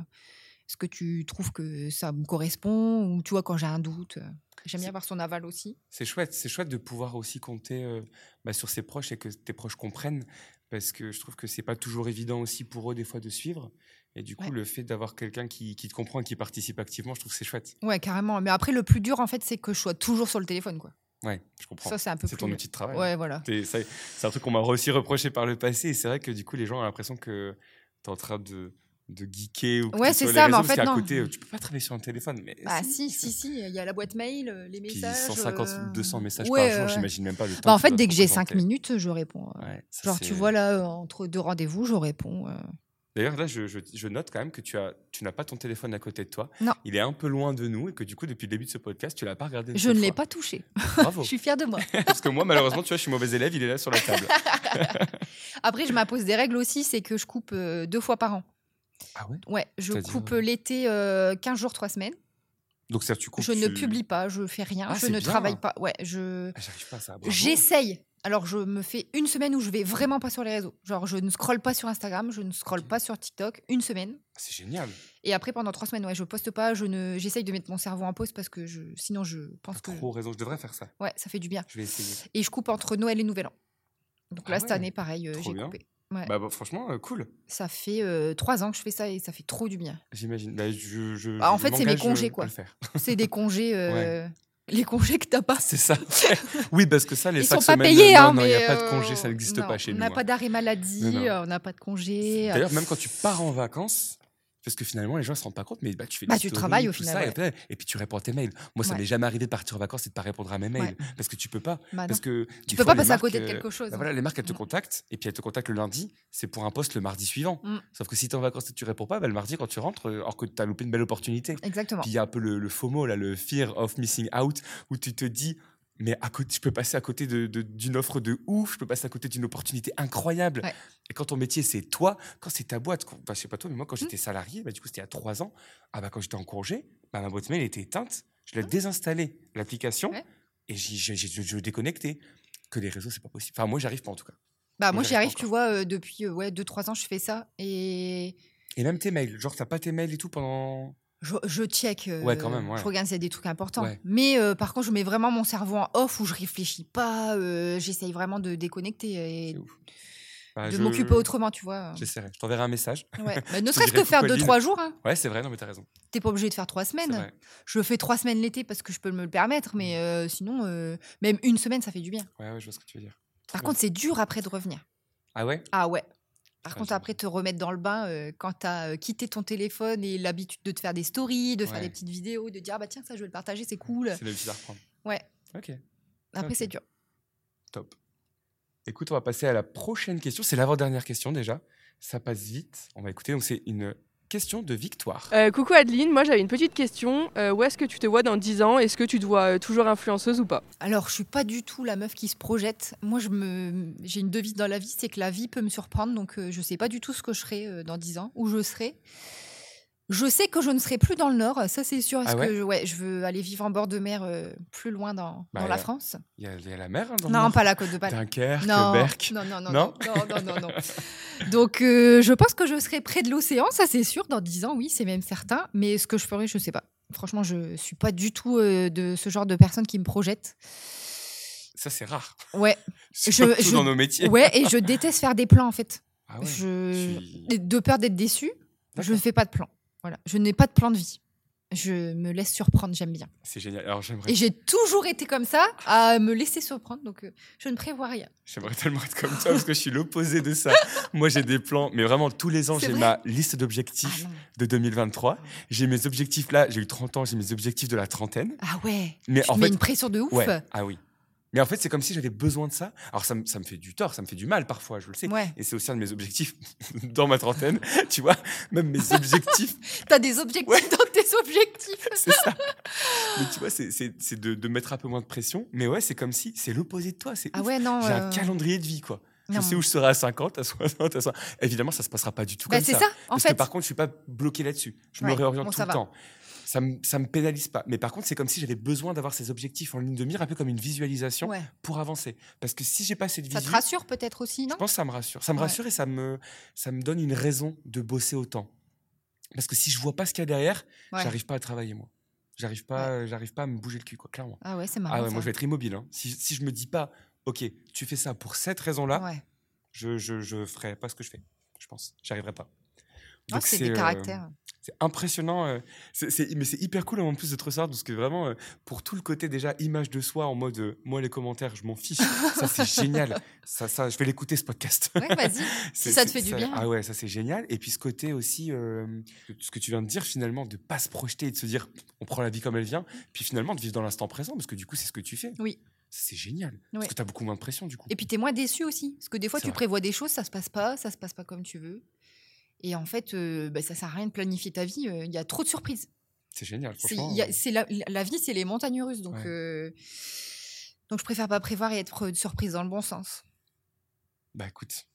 Est-ce que tu trouves que ça me correspond Ou tu vois, quand j'ai un doute. euh, J'aime bien avoir son aval aussi. C'est chouette, c'est chouette de pouvoir aussi compter euh, bah, sur ses proches et que tes proches comprennent, parce que je trouve que c'est pas toujours évident aussi pour eux des fois de suivre. Et du coup, Ouais. le fait d'avoir quelqu'un qui, qui te comprend et qui participe activement, je trouve que c'est chouette. Ouais, carrément. Mais après, le plus dur, en fait, c'est que je sois toujours sur le téléphone, quoi. Ouais, je comprends. Ça, c'est un peu C'est ton outil de travail. Ouais, voilà. C'est un truc qu'on m'a aussi reproché par le passé. Et c'est vrai que du coup, les gens ont l'impression que tu es en train de, de geeker ou Ouais, c'est ça, mais en fait, non. côté, euh, tu peux pas travailler sur un téléphone. Mais Ah si, si, si, il y a la boîte mail, euh, les Puis messages. 150, euh, 200 messages ouais, par jour, ouais. j'imagine même pas le temps. Bah, en fait, dès que j'ai 5 représenter. minutes, je réponds. euh. ça, Genre, tu vois, là, euh, entre deux rendez-vous, je réponds. euh. D'ailleurs, là, je, je- je note quand même que tu, as, tu n'as pas ton téléphone à côté de toi. Non. Il est un peu loin de nous et que du coup, depuis le début de ce podcast, tu l'as pas regardé. Je ne l'ai pas touché. Bravo. je suis fière de moi. Parce que moi, malheureusement, tu vois, je suis mauvais élève, il est là sur la table. Après, je m'impose des règles aussi, c'est que je coupe euh, deux fois par an. Ah ouais? Ouais, je coupe l'été euh, 15 jours, 3 semaines. Donc, ça, tu coupes. je ne publie pas, je fais rien, Ah, je ne bien. travaille pas. Ouais, je. Ah, J'arrive pas à ça. J'essaye. Alors, je me fais une semaine où je vais vraiment pas sur les réseaux. Genre, je ne scrolle pas sur Instagram, je ne scrolle pas sur TikTok. Une semaine. C'est génial. Et après, pendant trois semaines, ouais, je poste pas. Je ne, j'essaye de mettre mon cerveau en pause parce que je, sinon, je pense que. Trop raison, je devrais faire ça. Ouais, ça fait du bien. Je vais essayer. Et je coupe entre Noël et Nouvel An. Donc là, Ah cette ouais, année, pareil, euh, j'ai coupé. Ouais. Bah, bah, franchement, euh, cool. Ça fait euh, trois ans que je fais ça et ça fait trop du bien. J'imagine. Bah, je, je, Bah, en je fait, c'est mes m'engage, euh, congés, quoi. C'est des congés. euh, Les congés que t'as pas. C'est ça. oui, parce que ça, les Ils cinq sont pas semaines, payés, non, hein, non, il n'y a pas de euh, congé, ça n'existe pas chez On nous. n'a hein. pas d'arrêt maladie, Non, non. euh, on n'a pas de congé. euh. D'ailleurs, même quand tu pars en vacances, parce que finalement, les gens ne se rendent pas compte, mais bah, tu fais Bah, des tu stories, travailles au final, ça, et ouais. après- et, puis tu réponds à tes mails. Moi, ça Ouais. m'est jamais arrivé de partir en vacances et de pas répondre à mes mails, Ouais. parce que tu peux pas. Bah parce que Tu peux fois, pas passer à côté de marques, quelque euh, chose, bah hein. voilà, les marques, elles te contactent, et puis elles te contactent le lundi, c'est pour un poste le mardi suivant. Mm. Sauf que si tu es en vacances et que tu réponds pas, bah, le mardi, quand tu rentres, euh, alors que tu as loupé une belle opportunité. Exactement. Puis il y a un peu le, le FOMO, là, le fear of missing out, où tu te dis, mais à côté, je peux passer à côté de- de- d'une offre de ouf, je peux passer à côté d'une opportunité incroyable. Et quand ton métier, c'est toi, quand c'est ta boîte, quand, bah, je sais pas toi, mais moi, Mmh. quand j'étais salarié, bah, du coup, c'était il y a trois ans, ah, bah, quand j'étais en congé, bah, ma boîte mail était éteinte, je l'ai désinstallé, l'application, et j'ai j'ai- j'ai- je déconnecté. Que les réseaux, c'est pas possible. Enfin, moi, j'arrive pas en tout cas. Bah, Moi, moi, j'y arrive, tu vois, euh, depuis 2 ouais, 2-3 ans, je fais ça. Et Et même tes mails, genre, t'as pas tes mails et tout pendant. Je, je check. euh, Ouais, quand même, ouais. Je regarde s'il y a des trucs importants. Ouais. Mais euh, par contre, je mets vraiment mon cerveau en off où je réfléchis pas. euh, J'essaye vraiment de déconnecter et Bah, de je- m'occuper autrement, tu vois. J'essaierai. Je t'enverrai un message. Ouais. Bah, ne serait-ce que faire coucou, 2-3 Aline. jours. Hein. Ouais, c'est vrai, non, mais t'as raison. T'es pas obligé de faire 3 semaines. Je fais 3 semaines l'été parce que je peux me le permettre, mais euh, sinon, même une semaine, ça fait du bien. Ouais, ouais, je vois ce que tu veux dire. Par contre, c'est dur après de revenir. Ah ouais? Ah ouais. Par contre, après, te remettre dans le bain euh, quand tu as quitté ton téléphone et l'habitude de te faire des stories, de faire des petites vidéos, de dire ah bah tiens, ça je vais le partager, c'est cool. C'est l'habitude à reprendre. Ouais. Ok. Après, c'est dur. Top. Écoute, on va passer à la prochaine question. C'est l'avant-dernière question déjà. Ça passe vite. On va écouter. Donc, c'est une question de Victoire. Euh, coucou Adeline, moi j'avais une petite question. Euh, où est-ce que tu te vois dans 10 ans? Est-ce que tu te vois euh, toujours influenceuse ou pas? Alors, je suis pas du tout la meuf qui se projette. Moi, je me, j'ai une devise dans la vie, c'est que la vie peut me surprendre. Donc, euh, je sais pas du tout ce que je serai euh, dans 10 ans, où je serai. Je sais que je ne serai plus dans le Nord, ça c'est sûr. Parce Ah ouais que je- ouais, je veux aller vivre en bord de mer euh, plus loin dans, Bah, dans la France. Il y, a- il y a la mer hein, dans Non, pas la côte de Bâle. Dunkerque, non, Berck. Non, non, non, Non non, non, non, non, non. Donc, euh, je pense que je serai près de l'océan, ça c'est sûr. Dans 10 ans, oui, c'est même certain. Mais ce que je ferai, je sais pas. Franchement, je suis pas du tout euh, de ce genre de personne qui me projette. Ça, c'est rare. Ouais. Surtout dans nos métiers. Ouais, et je déteste faire des plans en fait. Ah ouais, je... De peur d'être déçue, je ne fais pas de plan. Voilà. Je n'ai pas de plan de vie. Je me laisse surprendre, j'aime bien. C'est génial. Alors, j'aimerais. Et j'ai toujours été comme ça, à me laisser surprendre, donc euh, je ne prévois rien. J'aimerais tellement être comme toi parce que je suis l'opposé de ça. Moi, j'ai des plans, mais vraiment tous les ans, j'ai vrai ma liste d'objectifs de 2023. J'ai mes objectifs là, j'ai eu 30 ans, j'ai mes objectifs de la trentaine. Ah ouais Mais Tu en mets fait, une pression de ouf Ouais. Ah oui. Mais en fait, c'est comme si j'avais besoin de ça. Alors, ça, me- ça me fait du tort, ça me fait du mal parfois, je le sais. Ouais. Et c'est aussi un de mes objectifs dans ma trentaine. tu vois, même mes objectifs, T'as des objectifs dans tes objectifs c'est ça. Mais tu vois, c'est- de, de mettre un peu moins de pression. Mais ouais, c'est comme si c'est l'opposé de toi. c'est Ah ouf. ouais, non, J'ai un euh, calendrier de vie, quoi. Je Non. sais où je serai à 50, à 60, à 60. Évidemment, ça se passera pas du tout Bah, comme c'est ça. en Parce fait. que par contre, je suis pas bloqué là-dessus. Je me Ouais, réoriente bon, tout le va. temps. Ça me, ça me pénalise pas. Mais par contre, c'est comme si j'avais besoin d'avoir ces objectifs en ligne de mire, un peu comme une visualisation Ouais. pour avancer. Parce que si j'ai pas cette Ça vision, te rassure peut-être aussi, non? je pense que ça me rassure. Ça me Ouais. rassure et ça me, ça me donne une raison de bosser autant. Parce que si je vois pas ce qu'il y a derrière, Ouais. j'arrive pas à travailler moi. J'arrive pas, j'arrive pas à me bouger le cul, quoi, clairement. Ah ouais, c'est marrant. Ah ouais, ça. moi je vais être immobile. hein. Si, si je me dis pas, ok, tu fais ça pour cette raison-là, je, je, je ferai pas ce que je fais. Je pense, j'y arriverai pas. C'est des euh, caractères. C'est impressionnant, euh, mais c'est hyper cool en plus de te recevoir parce que vraiment, euh, pour tout le côté déjà image de soi en mode euh, moi les commentaires, je m'en fiche. ça c'est génial. Ça, ça, je vais l'écouter ce podcast. Ouais, vas-y, si ça te fait du bien. Ah ouais, ça c'est génial. Et puis ce côté aussi, euh, ce que tu viens de dire finalement, de pas se projeter et de se dire on prend la vie comme elle vient, puis finalement de vivre dans l'instant présent parce que du coup c'est ce que tu fais. Oui. C'est génial. Parce que tu as beaucoup moins de pression du coup. Et puis t'es moins déçu aussi, parce que des fois tu vrai. prévois des choses, ça se passe pas, ça se passe pas comme tu veux. Et en fait, euh, bah, ça sert à rien de planifier ta vie. euh, Il y a trop de surprises. C'est génial. C'est- Franchement, euh, c'est la, la vie, c'est les montagnes russes. Donc, Ouais. euh, donc je préfère pas prévoir et être surprise dans le bon sens. Bah écoute,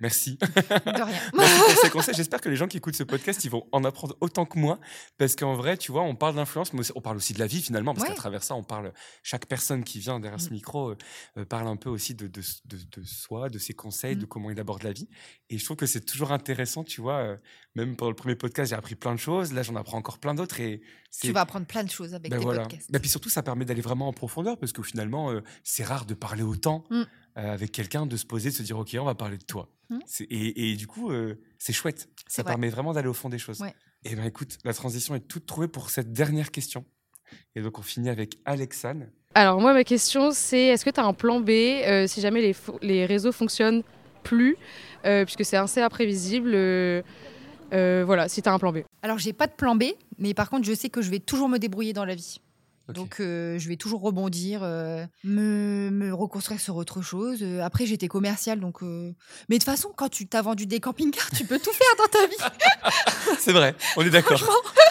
merci. De rien. merci pour ces conseils. J'espère que les gens qui écoutent ce podcast, ils vont en apprendre autant que moi. Parce qu'en vrai, tu vois, on parle d'influence, mais on parle aussi de la vie finalement. Parce Ouais. qu'à travers ça, on parle. Chaque personne qui vient derrière ce Mm. micro euh, euh, parle un peu aussi de, de, de, de soi, de ses conseils, Mm. de comment il aborde la vie. Et je trouve que c'est toujours intéressant, tu vois. euh, même pendant le premier podcast, j'ai appris plein de choses. Là, j'en apprends encore plein d'autres. Et Tu vas apprendre plein de choses avec ben tes voilà. podcasts. Ben puis surtout, ça permet d'aller vraiment en profondeur parce que finalement, euh, c'est rare de parler autant Mm. Euh, avec quelqu'un, de se poser, de se dire, OK, on va parler de toi. Mm. C'est- Et, et du coup, euh, c'est chouette. Ça vrai. permet vraiment d'aller au fond des choses. Ouais. Et ben écoute, la transition est toute trouvée pour cette dernière question. Et donc, on finit avec Alexane. Alors moi ma question c'est est-ce que tu as un plan B euh, si jamais les, les réseaux fonctionnent plus euh, puisque c'est assez imprévisible euh, euh, voilà si tu as un plan B. Alors, j'ai pas de plan B, mais par contre, je sais que je vais toujours me débrouiller dans la vie. Donc, euh, je vais toujours rebondir, euh, me, me reconstruire sur autre chose. Euh, après, j'étais commerciale, donc. euh, Mais de toute façon, quand tu t'as vendu des camping-cars, tu peux tout faire dans ta vie. c'est vrai, on est d'accord. Je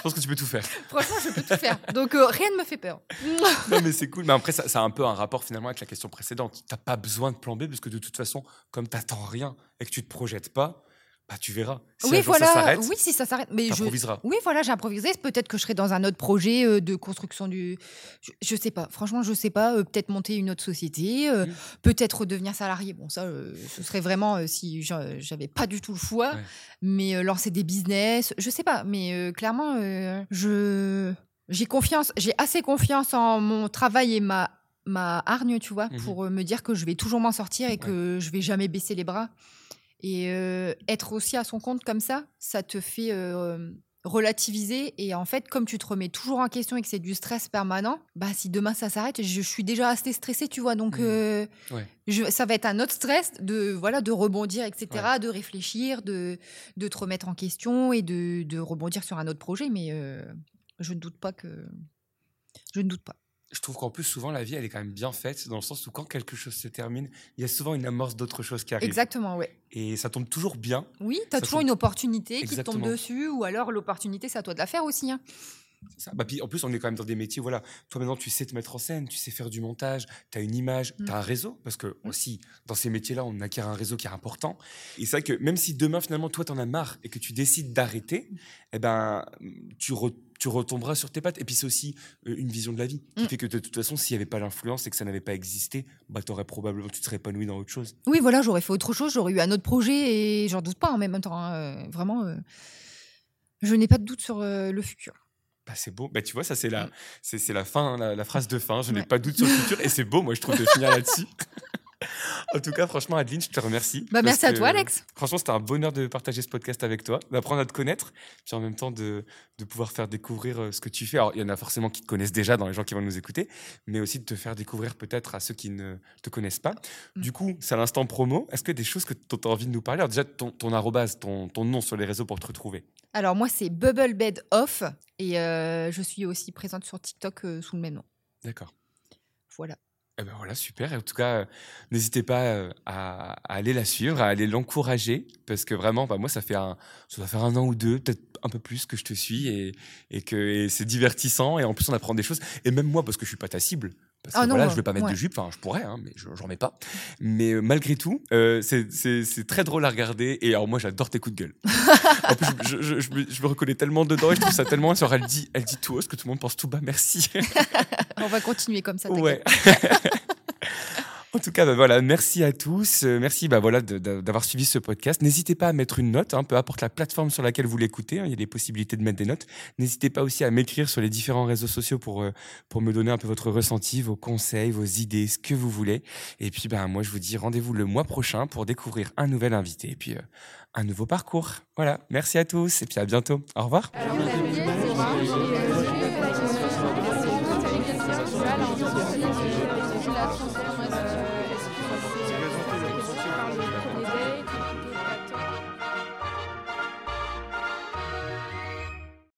pense que tu peux tout faire. Franchement, je peux tout faire. Donc, euh, rien ne me fait peur. non, mais c'est cool. Mais après, ça, ça a un peu un rapport finalement avec la question précédente. T'as pas besoin de plan B parce que de toute façon, comme t'attends rien et que tu te projettes pas, bah tu verras. Si oui, voilà. ça oui, si ça s'arrête. Mais je. Oui, voilà, j'ai improvisé. Peut-être que je serai dans un autre projet euh, de construction du. Je, je sais pas. Franchement, je sais pas. euh, peut-être monter une autre société. euh, Peut-être redevenir salarié. Bon, ça, ce serait vraiment si j'a- j'avais pas du tout le choix. Mais lancer des business, je sais pas. Mais clairement, je j'ai confiance. J'ai assez confiance en mon travail et ma ma hargne, tu vois, Mhm. pour me dire que je vais toujours m'en sortir et que je vais jamais baisser les bras. Et euh, être aussi à son compte comme ça, ça te fait euh, relativiser. Et en fait, comme tu te remets toujours en question et que c'est du stress permanent, bah si demain ça s'arrête, je, suis déjà assez stressée, tu vois. Donc, euh, Ouais. je- ça va être un autre stress de voilà de rebondir, etc., de réfléchir, de, de te remettre en question et de, de rebondir sur un autre projet. Mais euh, je ne doute pas que je ne doute pas. Je trouve qu'en plus, souvent, la vie, elle est quand même bien faite, dans le sens où quand quelque chose se termine, il y a souvent une amorce d'autre chose qui arrive. Exactement, ouais. Et ça tombe toujours bien. Oui, tu as Ça toujours tombe- une opportunité qui te tombe dessus, ou alors l'opportunité, c'est à toi de la faire aussi. hein. Ça. Bah, puis, en plus, on est quand même dans des métiers, voilà. Toi, maintenant, tu sais te mettre en scène, tu sais faire du montage, tu as une image, Mm. tu as un réseau, parce que aussi, dans ces métiers-là, on acquiert un réseau qui est important. Et c'est vrai que même si demain, finalement, toi, t'en as marre et que tu décides d'arrêter, eh ben, tu, re- tu retomberas sur tes pattes. Et puis, c'est aussi euh, une vision de la vie qui Mm. fait que de toute façon, s'il n'y avait pas l'influence et que ça n'avait pas existé, bah, t'aurais probablement, tu te serais épanoui dans autre chose. Oui, voilà, j'aurais fait autre chose, j'aurais eu un autre projet et j'en doute pas en même temps. hein, euh, vraiment, euh, je n'ai pas de doute sur euh, le futur. Bah, c'est beau. Bah, tu vois, ça, c'est la, c'est, c'est la fin, la, la phrase de fin. Je n'ai Ouais. pas de doute sur le futur. Et c'est beau, moi, je trouve, de finir là-dessus. en tout cas, franchement, Adeline, je te remercie. Bah, merci à toi, Alex. Franchement, c'était un bonheur de partager ce podcast avec toi, d'apprendre à te connaître, puis en même temps de, de pouvoir faire découvrir euh, ce que tu fais. Alors, il y en a forcément qui te connaissent déjà dans les gens qui vont nous écouter, mais aussi de te faire découvrir peut-être à ceux qui ne te connaissent pas. Mm. Du coup, c'est à l'instant promo. Est-ce que des choses que tu as envie de nous parler? Alors, déjà, ton, ton arrobase, ton, ton nom sur les réseaux pour te retrouver. Alors, moi, c'est Bubble Bed Off et euh, je suis aussi présente sur TikTok euh, sous le même nom. D'accord. Voilà. Eh ben voilà, super. En tout cas, euh, n'hésitez pas euh, à, aller la suivre, à aller l'encourager, parce que vraiment, bah, moi, ça fait un, ça doit faire un an ou deux, peut-être un peu plus que je te suis, et, et que c'est divertissant, et en plus, on apprend des choses. Et même moi, parce que je suis pas ta cible, parce que Ah non, voilà, ouais, je veux pas mettre ouais. de jupe, enfin je pourrais, hein, mais je j'en mets pas. Mais euh, malgré tout, euh, c'est- très drôle à regarder. Et alors moi, j'adore tes coups de gueule. en plus, je, je- je me, je me reconnais tellement dedans et je trouve ça tellement. Elle dit, elle dit tout haut, ce que tout le monde pense tout bas. Merci. On va continuer comme ça. Ouais. En tout cas, bah voilà, merci à tous. Euh, merci bah voilà, d'avoir suivi ce podcast. N'hésitez pas à mettre une note, hein, peu importe la plateforme sur laquelle vous l'écoutez. hein, il y a des possibilités de mettre des notes. N'hésitez pas aussi à m'écrire sur les différents réseaux sociaux pour, euh, pour me donner un peu votre ressenti, vos conseils, vos idées, ce que vous voulez. Et puis, ben, moi, je vous dis rendez-vous le mois prochain pour découvrir un nouvel invité et puis euh, un nouveau parcours. Voilà, merci à tous et puis à bientôt. Au revoir.